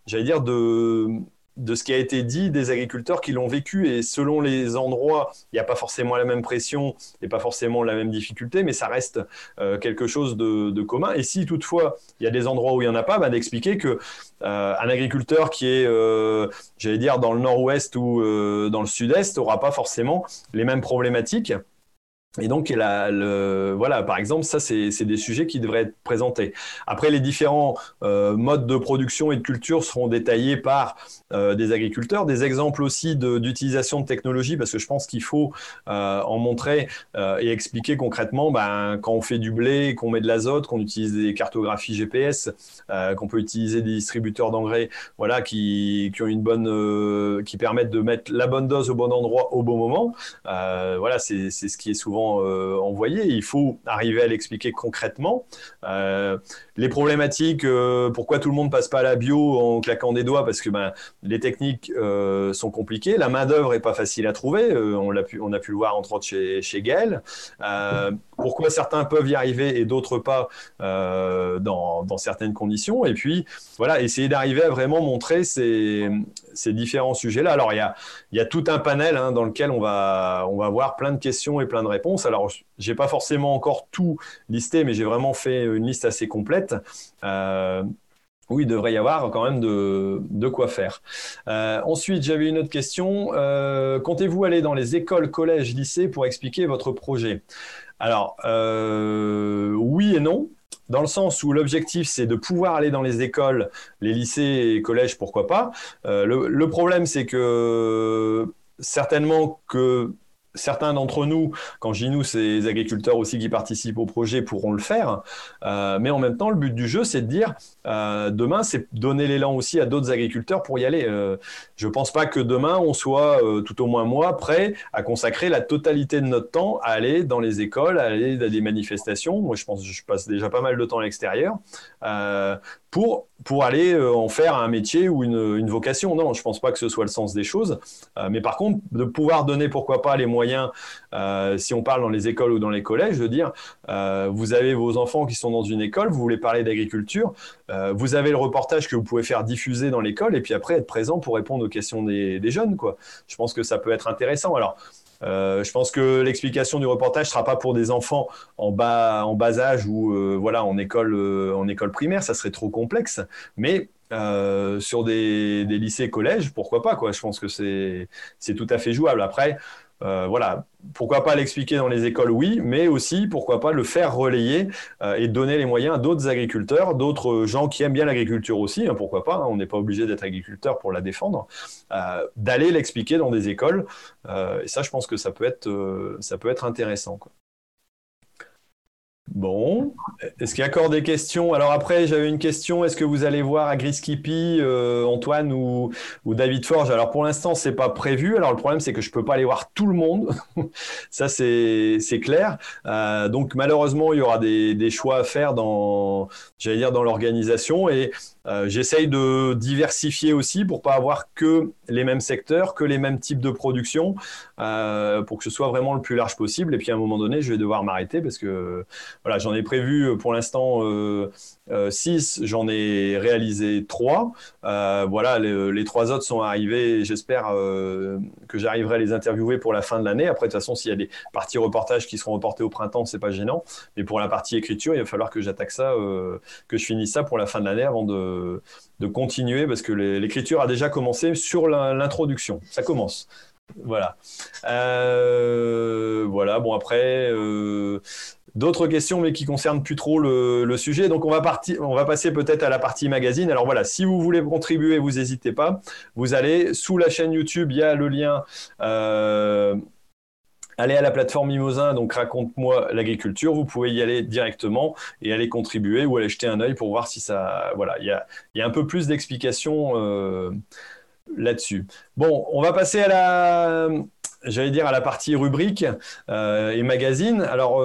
j'allais dire, de de ce qui a été dit des agriculteurs qui l'ont vécu. Et selon les endroits, il n'y a pas forcément la même pression et pas forcément la même difficulté, mais ça reste euh, quelque chose de, commun. Et si toutefois il y a des endroits où il n'y en a pas, bah, d'expliquer que euh, agriculteur qui est, euh, j'allais dire, dans le nord-ouest ou dans le sud-est n'aura pas forcément les mêmes problématiques. Et donc, voilà, par exemple, ça, c'est des sujets qui devraient être présentés. Après, les différents euh, modes de production et de culture seront détaillés par euh, des agriculteurs. Des exemples aussi d'utilisation de, technologie, parce que je pense qu'il faut euh, en montrer et expliquer concrètement ben, quand on fait du blé, qu'on met de l'azote, qu'on utilise des cartographies GPS, qu'on peut utiliser des distributeurs d'engrais, voilà, qui, ont qui permettent de mettre la bonne dose au bon endroit au bon moment. voilà, c'est ce qui est souvent euh, envoyé. Il faut arriver à l'expliquer concrètement. Euh, les problématiques, euh, pourquoi tout le monde passe pas à la bio en claquant des doigts Parce que ben, les techniques sont compliquées. La main-d'œuvre est pas facile à trouver. on, l'a pu, on a pu le voir entre autres chez, chez Gaël. pourquoi certains peuvent y arriver et d'autres pas dans, dans, certaines conditions Et puis, voilà, essayer d'arriver à vraiment montrer ces, ces différents sujets-là. Alors, il y a, y a tout un panel hein, dans lequel on va, on va avoir plein de questions et plein de réponses. Alors, j'ai pas forcément encore tout listé, mais j'ai vraiment fait une liste assez complète. Euh, où il devrait y avoir quand même de, quoi faire. Euh, ensuite, j'avais une autre question. Euh, comptez-vous aller dans les écoles, collèges, lycées pour expliquer votre projet? Alors, oui et non dans le sens où l'objectif c'est de pouvoir aller dans les écoles, les lycées et collèges, pourquoi pas. le, problème c'est que certainement que certains d'entre nous, quand je dis nous, c'est les agriculteurs aussi qui participent au projet, pourront le faire. Euh, mais en même temps, le but du jeu, c'est de dire, euh, demain, c'est donner l'élan aussi à d'autres agriculteurs pour y aller. Euh, je ne pense pas que demain, on soit, tout au moins moi, prêt à consacrer la totalité de notre temps à aller dans les écoles, à aller dans des manifestations. Moi, je pense que je passe déjà pas mal de temps à l'extérieur pour, pour aller euh, en faire un métier ou une, vocation. Non, je ne pense pas que ce soit le sens des choses. Euh, mais par contre, de pouvoir donner, pourquoi pas, les moyens, euh, si on parle dans les écoles ou dans les collèges, de dire, vous avez vos enfants qui sont dans une école, vous voulez parler d'agriculture, vous avez le reportage que vous pouvez faire diffuser dans l'école et puis après être présent pour répondre aux questions des, des jeunes. Quoi. Je pense que ça peut être intéressant. Alors, je pense que l'explication du reportage sera pas pour des enfants en bas, en bas âge ou euh, voilà en école, euh, en école primaire, ça serait trop complexe. Mais sur des, lycées, collèges, pourquoi pas quoi Je pense que c'est c'est tout à fait jouable. Après, euh, voilà, pourquoi pas l'expliquer dans les écoles, oui, mais aussi pourquoi pas le faire relayer euh, et donner les moyens à d'autres agriculteurs, d'autres gens qui aiment bien l'agriculture aussi, hein, pourquoi pas, hein, on n'est pas obligé d'être agriculteur pour la défendre, euh, d'aller l'expliquer dans des écoles. et ça, je pense que ça peut être, intéressant. Bon, est-ce qu'il y a encore des questions? Alors après, j'avais une question. Est-ce que vous allez voir Agriskippy, euh, Antoine ou, David Forge? Alors pour l'instant, c'est pas prévu. Alors le problème, c'est que je peux pas aller voir tout le monde. Ça, c'est clair. Euh, donc malheureusement, il y aura des, des choix à faire dans, j'allais dire, dans l'organisation. Et euh, j'essaye de diversifier aussi pour pas avoir que les mêmes secteurs, que les mêmes types de production, euh, pour que ce soit vraiment le plus large possible. Et puis à un moment donné, je vais devoir m'arrêter parce que voilà, j'en ai prévu pour l'instant 6, euh, j'en ai réalisé 3. voilà, les, trois autres sont arrivés. J'espère que j'arriverai à les interviewer pour la fin de l'année. Après, de toute façon, s'il y a des parties reportages qui seront reportées au printemps, c'est pas gênant. Mais pour la partie écriture, il va falloir que j'attaque ça, que je finisse ça pour la fin de l'année avant de de, continuer parce que l'écriture a déjà commencé sur l'introduction. Ça commence. Voilà. Euh, voilà. Bon après. Euh, d'autres questions, mais qui concernent plus trop le, sujet. Donc, on va, passer peut-être à la partie magazine. Alors voilà, si vous voulez contribuer, vous n'hésitez pas. Vous allez sous la chaîne YouTube, il y a le lien euh, allez à la plateforme Mimosin, donc raconte-moi l'agriculture, vous pouvez y aller directement et aller contribuer ou aller jeter un œil pour voir si ça... Voilà, il y a, a, un peu plus d'explications euh, là-dessus. Bon, on va passer à la... J'allais dire à la partie rubrique euh, et magazine. Alors,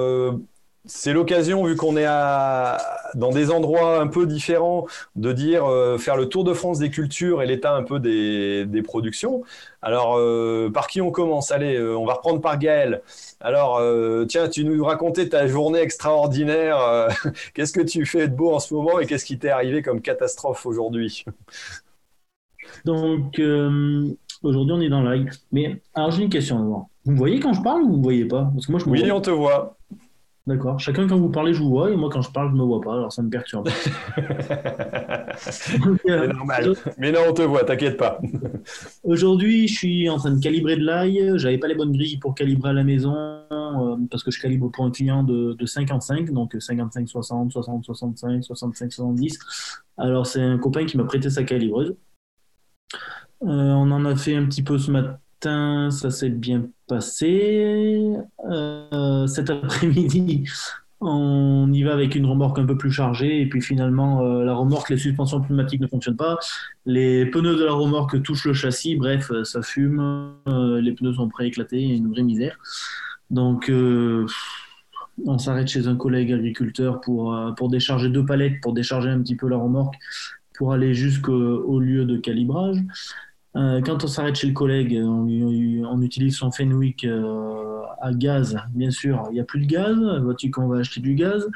c'est l'occasion, vu qu'on est à, dans des endroits un peu différents, de dire euh, faire le tour de France des cultures et l'état un peu des, des productions. Alors, euh, par qui on commence? Allez, euh, on va reprendre par Gaël. Alors, tiens, tu nous racontais ta journée extraordinaire. qu'est-ce que tu fais de beau en ce moment et qu'est-ce qui t'est arrivé comme catastrophe aujourd'hui? Donc, aujourd'hui, on est dans live. Mais alors, j'ai une question. Vous me voyez quand je parle ou vous me voyez pas? Parce que moi, je me Oui, vois. on te voit. D'accord. Chacun, quand vous parlez, je vous vois. Et moi, quand je parle, je me vois pas. Alors, ça me perturbe. Euh, C'est normal. Mais non, on te voit, t'inquiète pas. Aujourd'hui, je suis en train de calibrer de l'ail. J'avais pas les bonnes grilles pour calibrer à la maison euh, parce que je calibre pour un client de, de 55, donc 55, 60, 60, 65, 65, 70. Alors, c'est un copain qui m'a prêté sa calibreuse. Euh, on en a fait un petit peu ce matin, ça s'est bien passé. Euh, cet après-midi, on y va avec une remorque un peu plus chargée et puis finalement, euh, la remorque, les suspensions pneumatiques ne fonctionnent pas. Les pneus de la remorque touchent le châssis, bref, euh, ça fume, euh, les pneus sont éclater, une vraie misère. Donc, on s'arrête chez un collègue agriculteur pour, pour décharger deux palettes, pour décharger un petit peu la remorque, pour aller jusqu'au au lieu de calibrage. Euh, quand on s'arrête chez le collègue, on, lui- on utilise son Fenwick euh, à gaz, bien sûr. Il n'y a plus de gaz, vois-tu qu'on va acheter du gaz?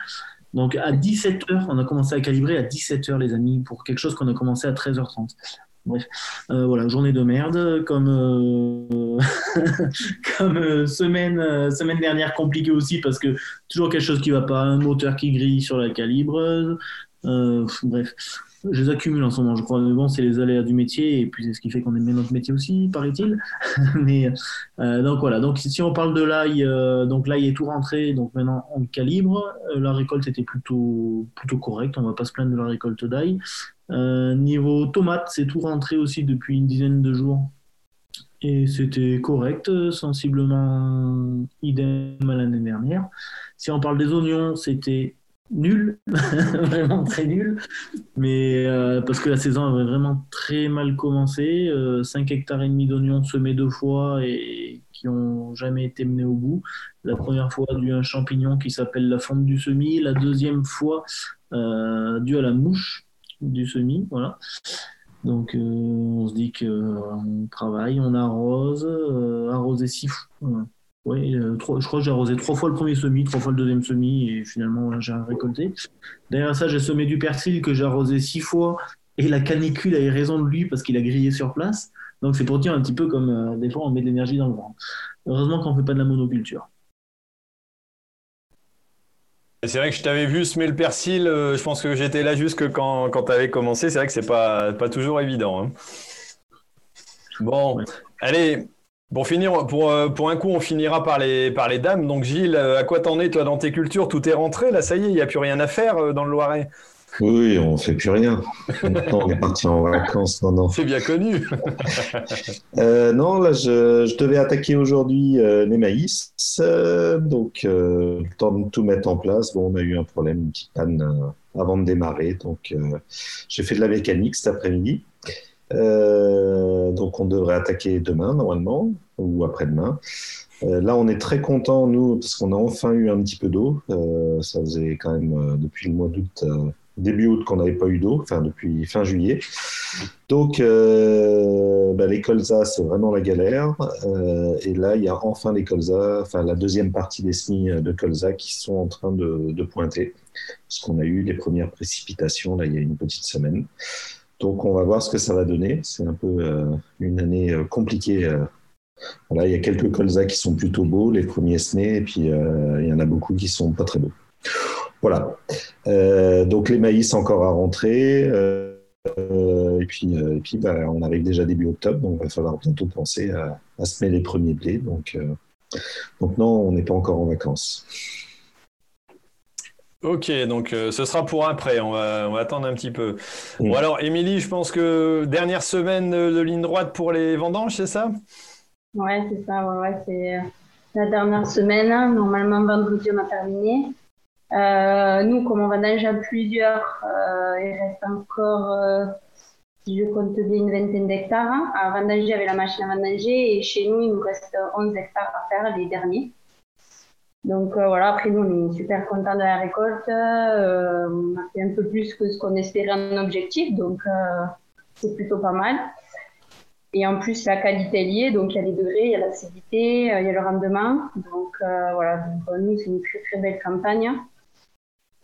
Donc à 17h, on a commencé à calibrer à 17h, les amis, pour quelque chose qu'on a commencé à 13h30. Bref, Euh, voilà, journée de merde, comme, euh, comme euh, semaine, euh, semaine dernière compliquée aussi, parce que toujours quelque chose qui va pas, un moteur qui grille sur la calibreuse. Euh, bref, je les accumule en ce moment, je crois. Mais bon, c'est les aléas du métier, et puis c'est ce qui fait qu'on aime bien notre métier aussi, paraît-il. Mais euh, donc voilà, donc si on parle de l'ail, euh, donc l'ail est tout rentré, donc maintenant on calibre. Euh, la récolte était plutôt, plutôt correcte, on va pas se plaindre de la récolte d'ail. Niveau tomate, c'est tout rentré aussi depuis une dizaine de jours. Et c'était correct, sensiblement idem à l'année dernière. Si on parle des oignons, c'était nul, vraiment très nul. Mais euh, parce que la saison avait vraiment très mal commencé. Euh, 5 hectares et demi d'oignons semés deux fois et qui ont jamais été menés au bout. La première fois dû à un champignon qui s'appelle la fonte du semis. La deuxième fois euh, dû à la mouche du semis. Voilà. Donc euh, on se dit qu'on travaille, on arrose, arroser six fois. Oui, euh, trois- je crois que j'ai arrosé trois fois le premier semis, trois fois le deuxième semis, et finalement là, j'ai récolté. Derrière ça, j'ai semé du persil que j'ai arrosé six fois, et la canicule avait raison de lui parce qu'il a grillé sur place. Donc c'est pour dire un petit peu comme euh, des fois on met de l'énergie dans le vent. Heureusement qu'on ne fait pas de la monoculture. C'est vrai que je t'avais vu semer le persil, euh, je pense que j'étais là juste que quand, quand tu avais commencé, c'est vrai que c'est pas, pas toujours évident. hein. Bon, Ouais. allez, pour finir, pour, euh, pour un coup, on finira par les, par les dames. Donc Gilles, euh, à quoi t'en es toi dans tes cultures? Tout est rentré, là, ça y est, il n'y a plus rien à faire euh, dans le Loiret. Oui, on fait plus rien. Maintenant, on est parti en vacances. Non, non. C'est bien connu. Euh, non, là, je, je devais attaquer aujourd'hui euh, les maïs. Euh, donc, le temps de tout mettre en place. Bon, on a eu un problème, une petite panne avant de démarrer. Donc, j'ai fait de la mécanique cet après-midi. Euh, donc, on devrait attaquer demain, normalement, ou après-demain. Euh, là, on est très content, nous, parce qu'on a enfin eu un petit peu d'eau. Euh, ça faisait quand même depuis le mois d'août, début août, qu'on n'avait pas eu d'eau, enfin depuis fin juillet. Donc, euh, bah, les colzas, c'est vraiment la galère. Et là, il y a enfin les colzas, enfin la deuxième partie des semis de colza qui sont en train de, de pointer. Parce qu'on a eu les premières précipitations, là, il y a une petite semaine. Donc, on va voir ce que ça va donner. C'est un peu euh, une année euh, compliquée. euh. Voilà, il y a quelques colzas qui sont plutôt beaux, les premiers snés, et puis il y en a beaucoup qui sont pas très beaux. Voilà. Donc, les maïs encore à rentrer. Et puis, bah, on arrive déjà début octobre, donc il va falloir bientôt penser à, à semer les premiers blés. Donc, donc non, on n'est pas encore en vacances. Ok, donc euh, ce sera pour après, on va, on va attendre un petit peu. Mm. Bon alors, Émilie, je pense que dernière semaine de ligne droite pour les vendanges, c'est ça? Ouais, c'est ça, ouais, ouais, c'est euh, la dernière semaine. Normalement, vendredi, on a terminé. Euh, nous, comme on vendange à plusieurs, euh, il reste encore, euh, si je compte bien, une vingtaine d'hectares hein, à vendanger avec la machine à vendanger. Et chez nous, il nous reste 11 hectares à faire, les derniers. Donc euh, voilà, après nous, on est super contents de la récolte. Euh, on a fait un peu plus que ce qu'on espérait en objectif, donc euh, c'est plutôt pas mal. Et en plus, la qualité est liée, donc il y a les degrés, il y a l'acidité, euh, il y a le rendement. Donc voilà, donc, nous, c'est une très très belle campagne.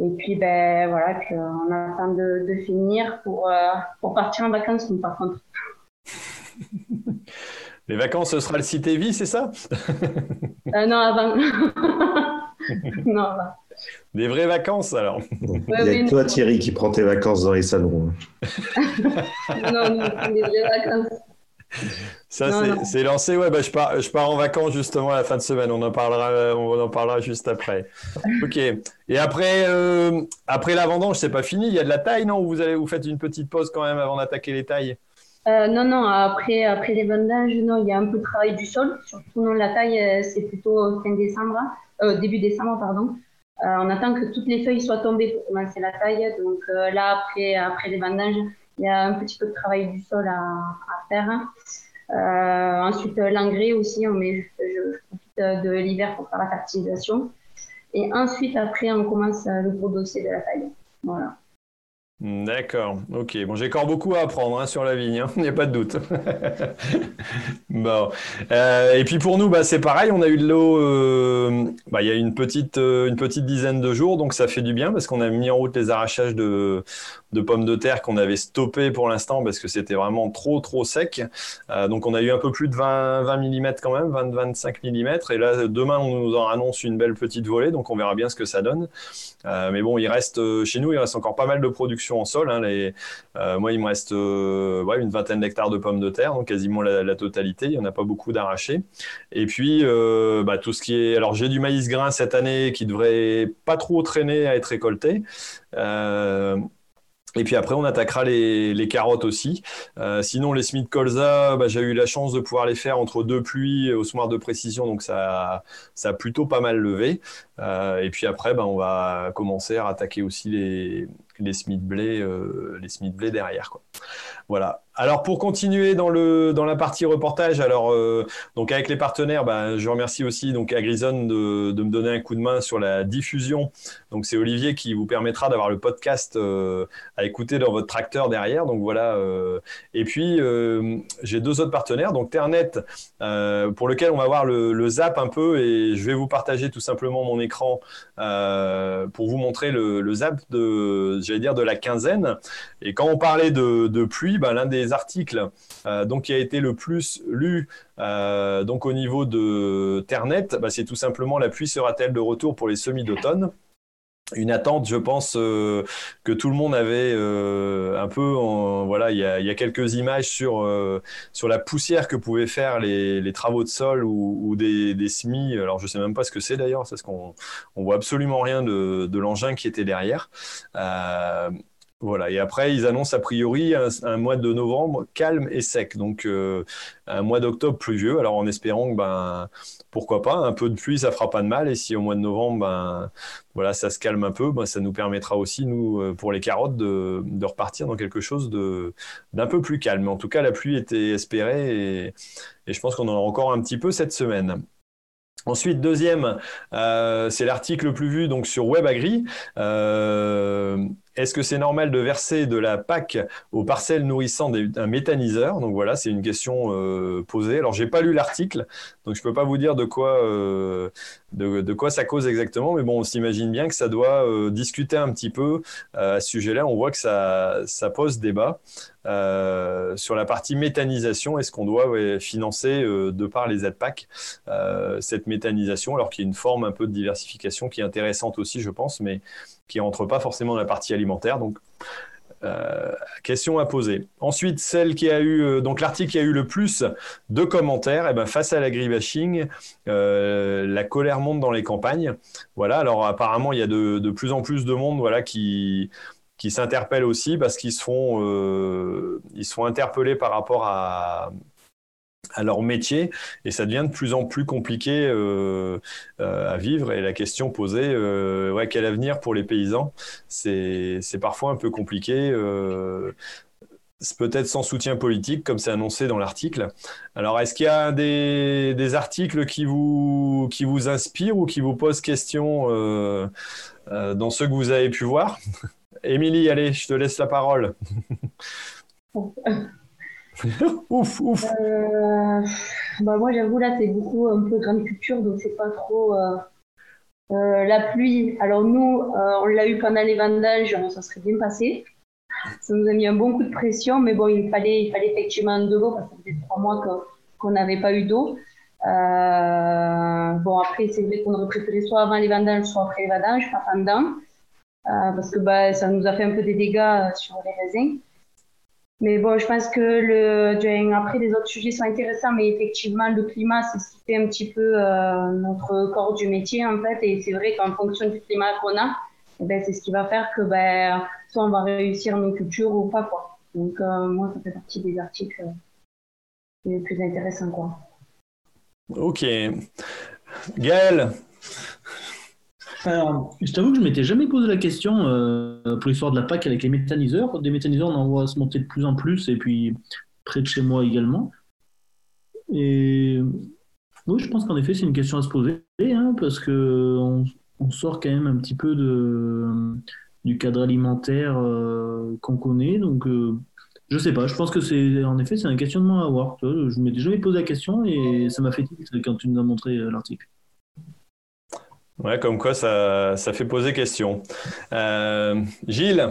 Et puis, ben voilà, puis, on attend de, de finir pour, pour partir en vacances, nous, par contre. Les vacances, ce sera le Cité Vie, c'est ça? Euh, Non, avant. non. Des vraies vacances, alors. Il y a toi, Thierry, qui prend tes vacances dans les salons. non, non, des vraies vacances. Ça, c'est lancé. Ouais, bah, je, pars, je pars en vacances justement à la fin de semaine. On en parlera, on en parlera juste après. Ok. Et après, euh, après la vendange, c'est pas fini. Il y a de la taille, non? Vous, allez, vous faites une petite pause quand même avant d'attaquer les tailles? Euh, non, non, après, après les vendanges, non, il y a un peu de travail du sol. Surtout non, la taille, euh, c'est plutôt fin décembre, début décembre, pardon. on attend que toutes les feuilles soient tombées pour commencer la taille. Donc là, après, après les vendanges, il y a un petit peu de travail du sol à, à faire. Euh, ensuite, euh, l'engrais aussi, on met, je, profite de l'hiver pour faire la fertilisation. Et ensuite, après, on commence le gros dossier de la taille. Voilà. D'accord, ok. Bon, j'ai encore beaucoup à apprendre hein, sur la vigne, il n'y a pas de doute. bon. Euh, et puis pour nous, bah, c'est pareil, on a eu de l'eau euh, bah, il y a une euh, une petite dizaine de jours, donc ça fait du bien parce qu'on a mis en route les arrachages de, de pommes de terre qu'on avait stoppées pour l'instant parce que c'était vraiment trop, trop sec. donc on a eu un peu plus de 20, 20 mm quand même, 20-25 mm. Et là, demain, on nous en annonce une belle petite volée, donc on verra bien ce que ça donne. mais bon, il reste, chez nous, il reste encore pas mal de production en sol. Hein, euh, moi, il me reste euh, une vingtaine d'hectares de pommes de terre, donc quasiment la, totalité. Il n'y en a pas beaucoup d'arrachés. Et puis, euh, bah, tout ce qui est. Alors, j'ai du maïs grain cette année qui devrait pas trop traîner à être récolté. Et puis après, on attaquera les, carottes aussi. sinon, les Smith Colza, bah, j'ai eu la chance de pouvoir les faire entre deux pluies au soir de précision, donc ça, ça a plutôt pas mal levé. et puis après, bah, on va commencer à attaquer aussi les, les Smith Blé, euh, les Blé derrière. Quoi. Voilà. Alors pour continuer dans le dans la partie reportage, alors euh, donc avec les partenaires, bah, je remercie aussi donc à Grison de, de, me donner un coup de main sur la diffusion. Donc c'est Olivier qui vous permettra d'avoir le podcast euh, à écouter dans votre tracteur derrière. Donc voilà. Euh, et puis j'ai deux autres partenaires, donc Ternet pour lequel on va voir le, zap un peu et je vais vous partager tout simplement mon écran pour vous montrer le, le zap de j'allais dire de la quinzaine. Et quand on parlait de, de pluie, l'un des articles euh, donc, qui a été le plus lu euh, donc au niveau de Ternet, bah, c'est tout simplement la pluie sera-t-elle de retour pour les semis d'automne une attente, je pense, euh, que tout le monde avait un peu. voilà, il y, a, quelques images sur sur la poussière que pouvaient faire les, travaux de sol ou, des, semis. Alors, je sais même pas ce que c'est d'ailleurs, parce qu'on on voit absolument rien de l'engin qui était derrière. Voilà, et après, ils annoncent a priori un, mois de novembre calme et sec, donc euh, un mois d'octobre pluvieux, alors en espérant que, ben, pourquoi pas, un peu de pluie, ça fera pas de mal, et si au mois de novembre, ben, voilà, ça se calme un peu, ben, ça nous permettra aussi, nous, euh, pour les carottes, de, repartir dans quelque chose d'un peu plus calme. En tout cas, la pluie était espérée, et, je pense qu'on en aura encore un petit peu cette semaine. Ensuite, deuxième, euh, c'est l'article le plus vu donc sur WebAgri. Euh, est-ce que c'est normal de verser de la PAC aux parcelles nourrissant un méthaniseur? Donc voilà, c'est une question euh, posée. Alors, j'ai pas lu l'article, donc je peux pas vous dire de quoi, euh, de, quoi ça cause exactement, mais bon, on s'imagine bien que ça doit euh, discuter un petit peu à ce sujet-là. On voit que ça, ça pose débat sur la partie méthanisation. Est-ce qu'on doit financer de par les aides PAC cette méthanisation, alors qu'il y a une forme un peu de diversification qui est intéressante aussi, je pense, mais qui rentre pas forcément dans la partie alimentaire. Donc, euh, question à poser. Ensuite, celle qui a eu euh, donc l'article qui a eu le plus de commentaires, et eh ben face à l'agribashing, euh, la colère monte dans les campagnes. Voilà. Alors apparemment, il y a de, de plus en plus de monde, voilà, qui qui s'interpellent aussi parce qu'ils euh, ils sont interpellés par rapport à à leur métier et ça devient de plus en plus compliqué euh, euh, à vivre. Et la question posée euh, quel avenir pour les paysans? C'est parfois un peu compliqué peut-être sans soutien politique comme c'est annoncé dans l'article. Alors est-ce qu'il y a des, des, articles qui vous qui vous inspirent ou qui vous posent question dans ceux que vous avez pu voir? Émilie allez je te laisse la parole ouf, ouf. Euh, bah moi, j'avoue, là, c'est beaucoup un peu grande culture, donc c'est pas trop. Euh, euh, la pluie, alors nous, on l'a eu pendant les vendanges, ça serait bien passé. ça nous a mis un bon coup de pression, mais bon, il fallait, il fallait effectivement de l'eau parce que ça faisait trois mois qu'on n'avait pas eu d'eau. Bon, après, c'est vrai qu'on aurait préféré soit avant les vendanges, soit après les vendanges, pas pendant, parce que bah, ça nous a fait un peu des dégâts sur les raisins. Mais bon, je pense que le, après, les autres sujets sont intéressants, mais effectivement, le climat, c'est ce qui fait un petit peu euh, notre corps du métier, en fait. Et c'est vrai qu'en fonction du climat qu'on a, eh ben, c'est ce qui va faire que ben, soit on va réussir nos cultures ou pas. Quoi. Donc, euh, moi, ça fait partie des articles les plus intéressants. Quoi. Ok. Gaël alors, je t'avoue que je m'étais jamais posé la question euh, pour l'histoire de la PAC avec les méthaniseurs. Des méthaniseurs, on en voit se monter de plus en plus, et puis près de chez moi également. Et oui, je pense qu'en effet, c'est une question à se poser, hein, parce que on, sort quand même un petit peu du cadre alimentaire euh, qu'on connaît. Donc, euh, je sais pas. Je pense que c'est, en effet, c'est un questionnement à avoir. Je m'étais jamais posé la question et ça m'a fait tilt quand tu nous as montré l'article. Ouais, comme quoi ça, ça fait poser question. Euh, Gilles?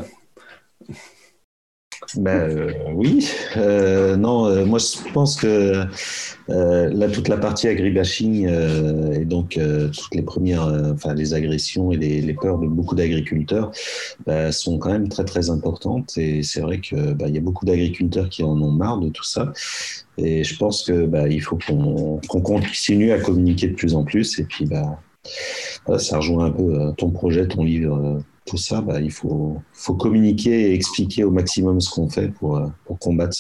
Ben, oui, euh, non, euh, moi je pense que là toute la partie agribashing et donc toutes les premières, enfin les agressions et les, peurs de beaucoup d'agriculteurs ben, sont quand même très très importantes. Et c'est vrai que il y a beaucoup d'agriculteurs qui en ont marre de tout ça. Et je pense que ben, il faut qu'on continue à communiquer de plus en plus. Et puis bah ça rejoint un peu euh, ton projet, ton livre, euh, tout ça. Bah, il faut, communiquer et expliquer au maximum ce qu'on fait pour, euh, combattre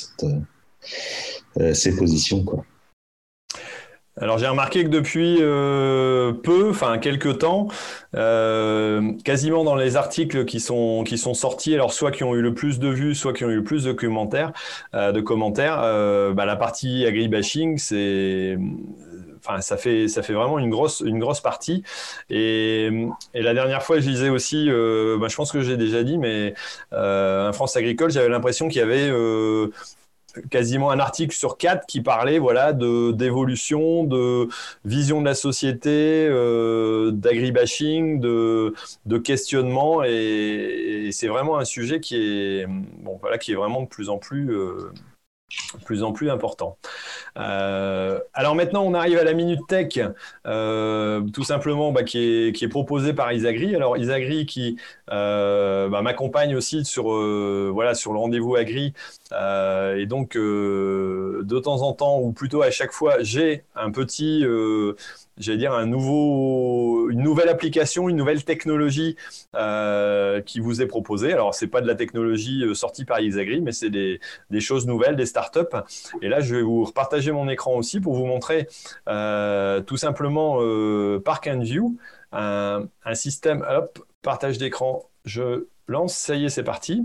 ces positions. Alors j'ai remarqué que depuis peu, enfin quelques temps, quasiment dans les articles qui sont sortis, alors soit qui ont eu le plus de vues, soit qui ont eu le plus de commentaires, de commentaires, bah, la partie agribashing, c'est ça fait, ça fait vraiment une grosse, une grosse partie. Et, la dernière fois, je lisais aussi, euh, bah, je pense que j'ai déjà dit, mais euh, un France Agricole, j'avais l'impression qu'il y avait euh, quasiment un article sur quatre qui parlait voilà de d'évolution, de vision de la société, d'agribashing, de, de questionnement et, c'est vraiment un sujet qui est bon voilà qui est vraiment de plus en plus plus en plus important. Euh, alors maintenant, on arrive à la Minute Tech, euh, tout simplement, bah, qui, est, qui, est, proposée par Isagri. Alors Isagri qui euh, bah, m'accompagne aussi sur, voilà, sur le rendez-vous Agri. et donc, de temps en temps, ou plutôt à chaque fois, j'ai un petit j'allais dire, un nouveau, une nouvelle application, une nouvelle technologie euh, qui vous est proposée. Alors, ce n'est pas de la technologie euh, sortie par Isagri, mais c'est des, des, choses nouvelles, des startups. Et là, je vais vous repartager mon écran aussi pour vous montrer euh, tout simplement Park and View, un, un système, hop, partage d'écran, je lance, ça y est, c'est parti.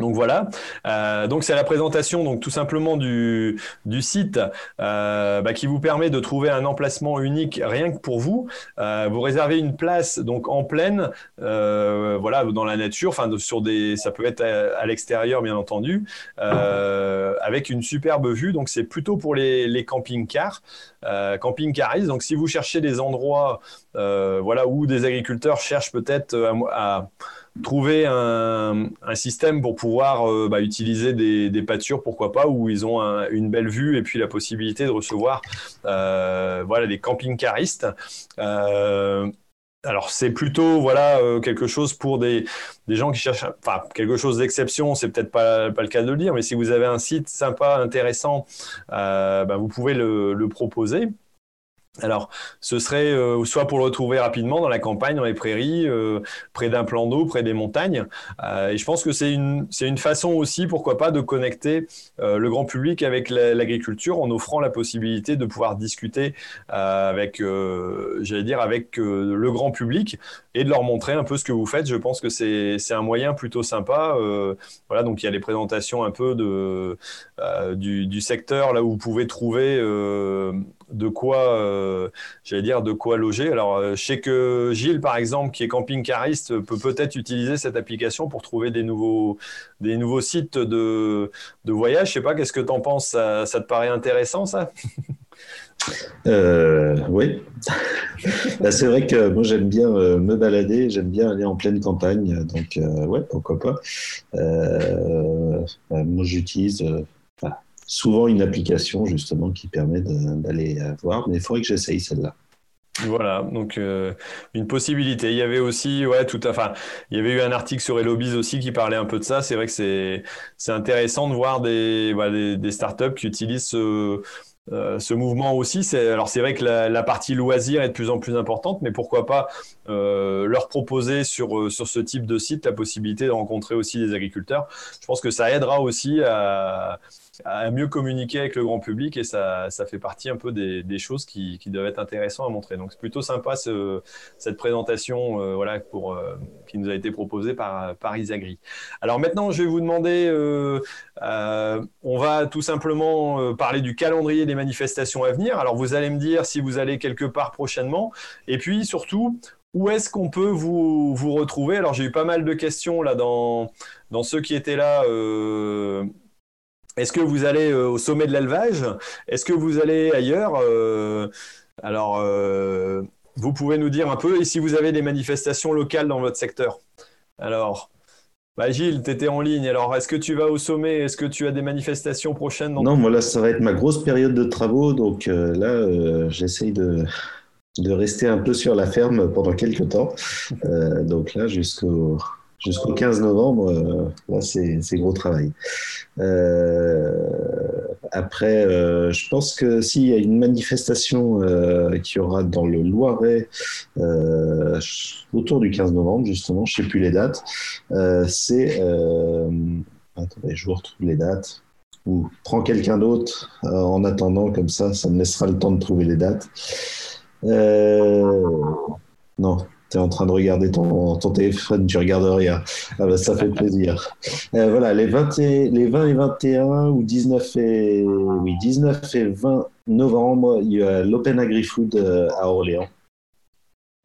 Donc voilà, euh, donc c'est la présentation donc tout simplement du, site euh, bah, qui vous permet de trouver un emplacement unique rien que pour vous. Euh, vous réservez une place donc en pleine, voilà dans la nature, enfin sur des, ça peut être à, l'extérieur bien entendu, avec une superbe vue. Donc c'est plutôt pour les, les camping-cars, camping-caristes. Donc si vous cherchez des endroits, voilà où des agriculteurs cherchent peut-être à trouver un, système pour pouvoir euh, bah, utiliser des, pâtures, pourquoi pas, où ils ont une belle vue et puis la possibilité de recevoir euh, voilà, des camping-caristes. Euh, alors c'est plutôt voilà quelque chose pour des, gens qui cherchent, enfin quelque chose d'exception, c'est peut-être pas, pas le cas de le dire, mais si vous avez un site sympa, intéressant, bah, vous pouvez le proposer. Alors, ce serait euh, soit pour le retrouver rapidement dans la campagne, dans les prairies, euh, près d'un plan d'eau, près des montagnes. Euh, et je pense que c'est une, une façon aussi, pourquoi pas, de connecter le grand public avec l'agriculture en offrant la possibilité de pouvoir discuter avec, j'allais dire, avec le grand public et de leur montrer un peu ce que vous faites. Je pense que c'est un moyen plutôt sympa. voilà, donc il y a les présentations un peu de, du, du, secteur là où vous pouvez trouver de quoi, euh, j'allais dire, de quoi loger. Alors, euh, je sais que Gilles, par exemple, qui est camping-cariste, peut peut-être utiliser cette application pour trouver des nouveaux, des nouveaux sites de, de voyage. Je sais pas, qu'est-ce que tu en penses? Ça, te paraît intéressant, ça? Euh, oui. Bah, c'est vrai que moi j'aime bien me balader, j'aime bien aller en pleine campagne, donc euh, ouais, pourquoi pas. Moi j'utilise souvent une application justement qui permet d'aller voir, mais il faudrait que j'essaye celle-là. Voilà, donc une possibilité. Il y avait aussi, ouais, tout, enfin, il y avait eu un article sur Elobiz aussi qui parlait un peu de ça. C'est vrai que c'est intéressant de voir des, bah, des, des startups qui utilisent ce euh, ce mouvement aussi, alors c'est vrai que la, partie loisir est de plus en plus importante, mais pourquoi pas euh, leur proposer sur euh, sur ce type de site la possibilité de rencontrer aussi des agriculteurs. Je pense que ça aidera aussi à, à mieux communiquer avec le grand public et ça, ça fait partie un peu des, choses qui, qui, doivent être intéressantes à montrer. Donc c'est plutôt sympa ce, cette présentation euh, voilà, pour, euh, qui nous a été proposée par, par Isagri. Alors maintenant, je vais vous demander, euh, on va tout simplement parler du calendrier des manifestations à venir. Alors vous allez me dire si vous allez quelque part prochainement et puis surtout, où est-ce qu'on peut vous, vous retrouver? Alors j'ai eu pas mal de questions là dans, dans ceux qui étaient là est-ce que vous allez euh, au sommet de l'élevage? Est-ce que vous allez ailleurs? Euh, Alors, euh, vous pouvez nous dire un peu, et si vous avez des manifestations locales dans votre secteur? Alors, bah Gilles, tu étais en ligne, alors est-ce que tu vas au sommet? Est-ce que tu as des manifestations prochaines Non, moi là, ça va être ma grosse période de travaux, donc là, j'essaye de, de rester un peu sur la ferme pendant quelques temps. donc là, jusqu'au jusqu'au 15 novembre, euh, là, c'est gros travail. Euh, après, euh, je pense que s'il y a une manifestation euh, qui aura dans le Loiret euh, autour du 15 novembre, justement, je ne sais plus les dates, c'est... attendez, je vous retrouve les dates. Ou prends quelqu'un d'autre en attendant, comme ça, ça me laissera le temps de trouver les dates. non, tu es en train de regarder ton, téléphone, tu regardes rien. Ah bah, ça fait plaisir. Euh, voilà, les 20, et, les 20 et 21 ou 19 et, oui, 19 et 20 novembre, il y a l'Open Agri-Food euh, à Orléans.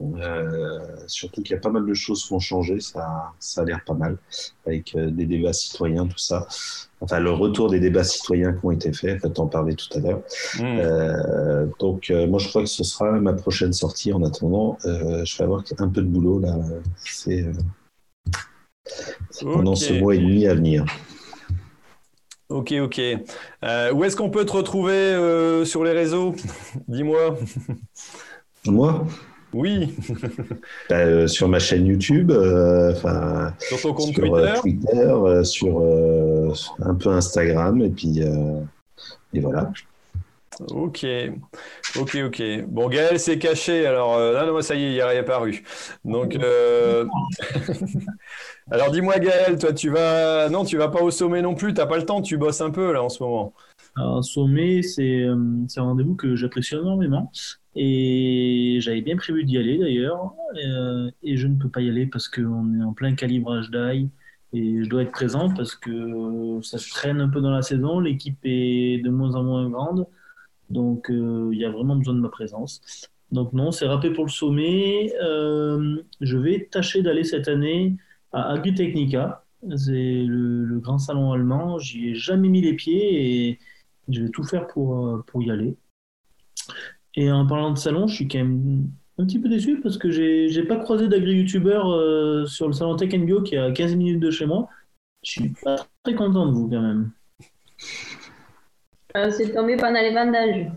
Euh, surtout qu'il y a pas mal de choses qui ont changé, ça, ça a l'air pas mal, avec euh, des débats citoyens, tout ça. Enfin, le retour des débats citoyens qui ont été faits, en fait, on parlait tout à l'heure. Mmh. Euh, donc, moi, je crois que ce sera ma prochaine sortie. En attendant, je vais avoir un peu de boulot là. C'est pendant ce mois et demi à venir. Ok, ok. où est-ce qu'on peut te retrouver sur les réseaux? Dis-moi. Moi? Oui. Bah, euh, sur ma chaîne YouTube, euh, sur ton compte euh, Twitter, sur un peu Instagram, et puis et voilà. Ok, ok, ok. Bon, Gaël s'est caché, alors non, non, ça y est, il est réapparu. Donc, alors dis-moi, Gaël, toi, tu vas, non, tu vas pas au sommet non plus. T'as pas le temps, tu bosses un peu là en ce moment. Un sommet, c'est un rendez-vous que j'apprécie énormément. Et j'avais bien prévu d'y aller d'ailleurs, euh, et je ne peux pas y aller parce qu'on est en plein calibrage d'ail et je dois être présent parce que ça se traîne un peu dans la saison, l'équipe est de moins en moins grande, donc euh, il y a vraiment besoin de ma présence. Donc non, c'est râpé pour le sommet. Euh, je vais tâcher d'aller cette année à Agritechnica, c'est le, le, grand salon allemand. J'y ai jamais mis les pieds et je vais tout faire pour, pour y aller. Et en parlant de salon, je suis quand même un petit peu déçu parce que j'ai n'ai pas croisé d'agri-youtubeur euh, sur le salon Tech Bio qui est à 15 minutes de chez moi. Je suis pas très content de vous quand même. Euh, c'est tombé pendant les vendages.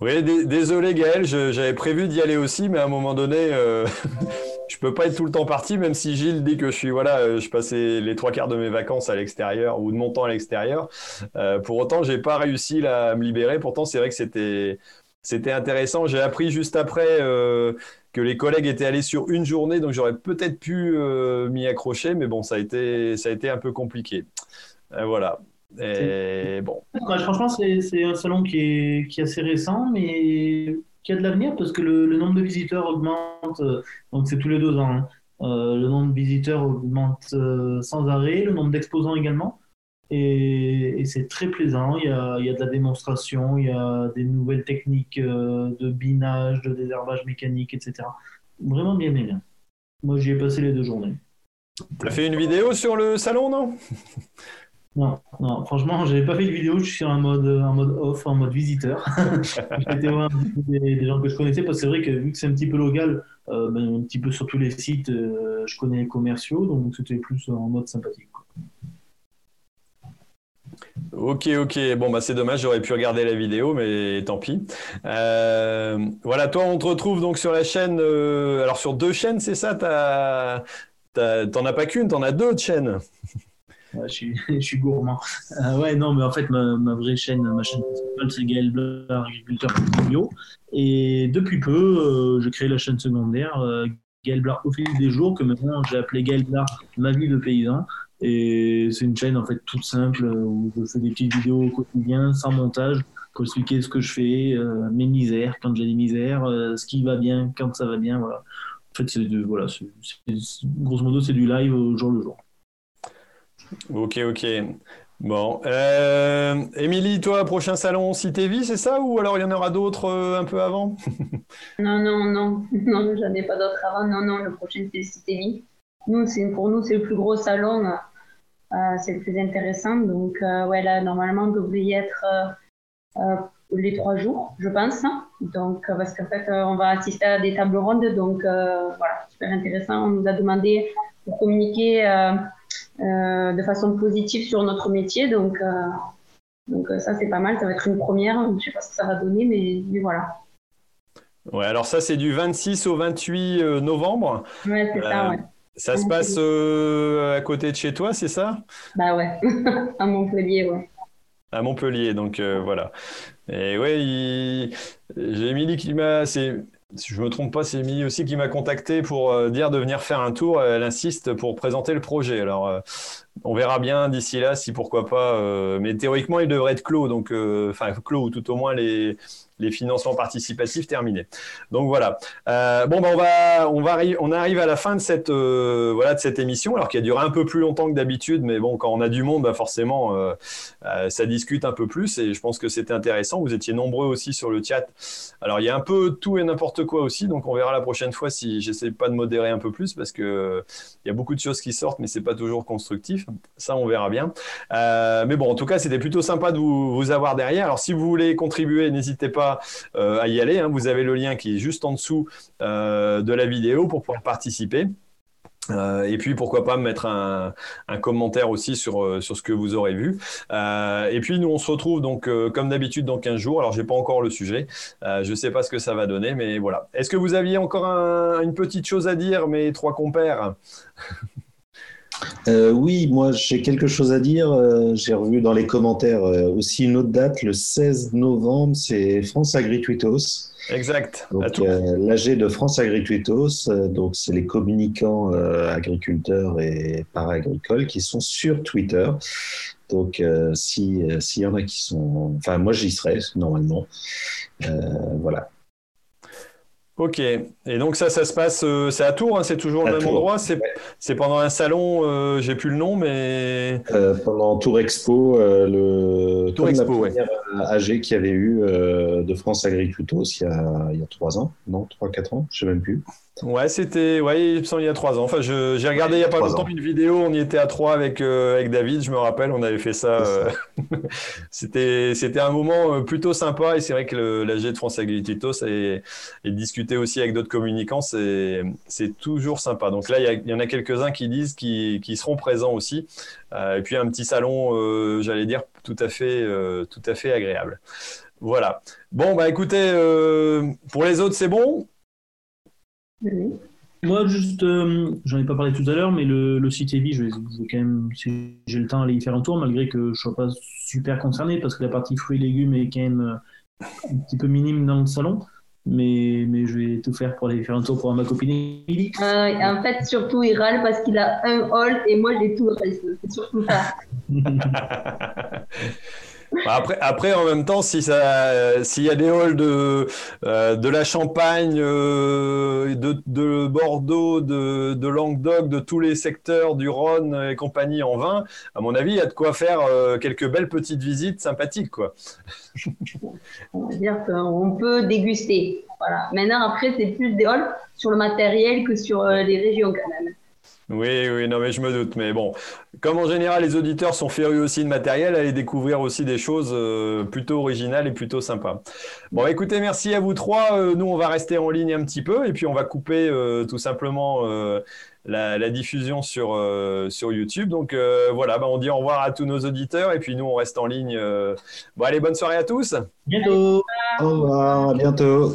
oui, désolé Gaël, j'avais prévu d'y aller aussi, mais à un moment donné, euh, je peux pas être tout le temps parti, même si Gilles dit que je suis voilà, euh, je passais les trois quarts de mes vacances à l'extérieur ou de mon temps à l'extérieur. Euh, pour autant, j'ai pas réussi à me libérer. Pourtant, c'est vrai que c'était c'était intéressant. J'ai appris juste après euh, que les collègues étaient allés sur une journée, donc j'aurais peut-être pu m'y accrocher, mais bon, ça a été ça a été un peu compliqué. voilà. Et bon. franchement, c'est un salon qui est, qui est assez récent, mais a de l'avenir parce que le, nombre de visiteurs augmente, euh, donc c'est tous les deux ans. Hein. Euh, le nombre de visiteurs augmente euh, sans arrêt, le nombre d'exposants également. Et, c'est très plaisant. Il y, a, il y, a, de la démonstration, il y a des nouvelles techniques de binage, de désherbage mécanique, etc. Vraiment bien, bien. Moi, j'y ai passé les deux journées. Tu as fait une vidéo sur le salon, non? Non, non, franchement, j'avais pas fait de vidéo, je suis en mode, en mode off, en mode visiteur. J'étais voir des, gens que je connaissais, parce que c'est vrai que vu que c'est un petit peu local, euh, ben, un petit peu sur tous les sites, euh, je connais les commerciaux, donc c'était plus en mode sympathique. Ok, ok. Bon, bah c'est dommage, j'aurais pu regarder la vidéo, mais tant pis. Euh, voilà, toi, on te retrouve donc sur la chaîne. alors sur deux chaînes, c'est ça? T'en as pas qu'une, t'en as deux de chaînes. Je, suis, je gourmand. Euh, ouais, non, mais en fait, ma, vraie chaîne, ma chaîne principale, c'est Gaël Blard, agriculteur bio. Et depuis peu, euh, j'ai créé la chaîne secondaire, euh, Gaël Blard au fil des jours, que maintenant j'ai appelé Gaël Blard ma vie de paysan. Et c'est une chaîne en fait toute simple où je fais des petites vidéos au quotidien, sans montage, pour expliquer ce que je fais, euh, mes misères, quand j'ai des misères, euh, ce qui va bien, quand ça va bien. Voilà. En fait, c'est voilà, grosso modo, c'est du live au jour le jour. Ok, ok. Bon. Euh, Émilie, toi, prochain salon Cité Vie, c'est ça Ou alors il y en aura d'autres euh, un peu avant? Non, non, non. Non, j'en ai pas d'autres avant. Non, non, le prochain, c'est Cité Vie. Nous, pour nous, c'est le plus gros salon. Euh, c'est le plus intéressant. Donc, ouais, là, normalement, on devrait y être les trois jours, je pense. Donc, parce qu'en fait, on va assister à des tables rondes. Donc, voilà, super intéressant. On nous a demandé pour communiquer de façon positive sur notre métier. Donc, euh, donc euh, ça, c'est pas mal. Ça va être une première. Je ne sais pas ce que ça va donner, mais, mais voilà. Ouais, alors ça, c'est du 26 au 28 novembre. Ouais, c'est ça, ouais. Ça se passe à côté de chez toi, c'est ça? Bah ouais, à Montpellier, ouais. À Montpellier, donc voilà. Et ouais, j'ai Émilie qui m'a. Si je me trompe pas, c'est Emilie aussi qui m'a contacté pour euh, dire de venir faire un tour. Elle insiste pour présenter le projet. Alors, euh, on verra bien d'ici là si pourquoi pas. Euh, mais théoriquement, il devrait être clos, donc enfin clos ou tout au moins les les financements participatifs terminés. Donc voilà. Euh, bon, ben on va, on va, on arrive à la fin de cette, euh, voilà, de cette émission, alors qui a duré un peu plus longtemps que d'habitude, mais bon, quand on a du monde, bah forcément, euh, ça discute un peu plus, et je pense que c'était intéressant. Vous étiez nombreux aussi sur le chat. Alors il y a un peu tout et n'importe quoi aussi, donc on verra la prochaine fois si j'essaie pas de modérer un peu plus, parce que il y a beaucoup de choses qui sortent, mais c'est pas toujours constructif. Ça, on verra bien. mais bon, en tout cas, c'était plutôt sympa de vous avoir derrière. Alors si vous voulez contribuer, n'hésitez pas euh, à y aller. Hein. Vous avez le lien qui est juste en dessous euh, de la vidéo pour pouvoir participer. Euh, et puis pourquoi pas mettre un, commentaire aussi sur, sur ce que vous aurez vu. et puis nous on se retrouve donc comme d'habitude dans 15 jours. Alors j'ai pas encore le sujet, je sais pas ce que ça va donner, mais voilà. Est-ce que vous aviez encore une petite chose à dire, mes trois compères? Euh, oui, moi j'ai quelque chose à dire. Euh, j'ai revu dans les commentaires euh, aussi une autre date, le 16 novembre, c'est France Agritwitos. Exact. Donc l'AG de France Agritwitos, donc c'est les communicants agriculteurs et para-agricoles qui sont sur Twitter. Donc s'il y en a qui sont, enfin moi j'y serai normalement. voilà. Ok, et donc ça, ça se passe, euh, c'est à Tours, hein, c'est toujours le même endroit, c'est pendant un salon, euh, j'ai plus le nom, mais... Euh, pendant Tour Expo, le Tour Expo, ouais. AG qui avait eu de France Agricultos il y, a, il y a 3 ans, non, 3-4 ans, je sais même plus. Ouais, c'était, ouais, il me semble il y a trois ans. Enfin, j'ai regardé il y a pas longtemps une vidéo. On y était à trois avec avec David. Je me rappelle, on avait fait ça. C'était c'était un moment plutôt sympa et c'est vrai que l'AG de France Agricultos et, et discuter aussi avec d'autres communicants, c'est c'est toujours sympa. Donc là, il y, en a quelques uns qui disent qui qui seront présents aussi. et puis un petit salon, j'allais dire tout à fait tout à fait agréable. Voilà. Bon, bah écoutez, pour les autres, c'est bon? Moi, juste, euh, j'en ai pas parlé tout à l'heure, mais le, le site je vais, quand même, si j'ai le temps, aller y faire un tour, malgré que je sois pas super concerné, parce que la partie fruits et légumes est quand même euh, un petit peu minime dans le salon. Mais, mais je vais tout faire pour aller faire un tour pour ma copine Emily. Euh, en fait, surtout, il râle parce qu'il a un hall et moi, j'ai tout le reste. C'est surtout ça. Bah, après, après, en même temps, si ça, s'il y a des halls de, euh, de la Champagne, euh, de, de, Bordeaux, de, de, Languedoc, de tous les secteurs du Rhône et compagnie en vin, à mon avis, il y a de quoi faire euh, quelques belles petites visites sympathiques, quoi. On peut déguster. Voilà. Maintenant, après, c'est plus des halls sur le matériel que sur les régions, quand même. Oui, oui, non, mais je me doute. Mais bon, comme en général, les auditeurs sont férus aussi de matériel, allez découvrir aussi des choses euh, plutôt originales et plutôt sympas. Bon, écoutez, merci à vous trois. Euh, nous, on va rester en ligne un petit peu et puis on va couper euh, tout simplement la, diffusion sur, sur YouTube. Donc voilà, bah, on dit au revoir à tous nos auditeurs et puis nous, on reste en ligne. Bon, allez, bonne soirée à tous. Bientôt. Au revoir, à bientôt.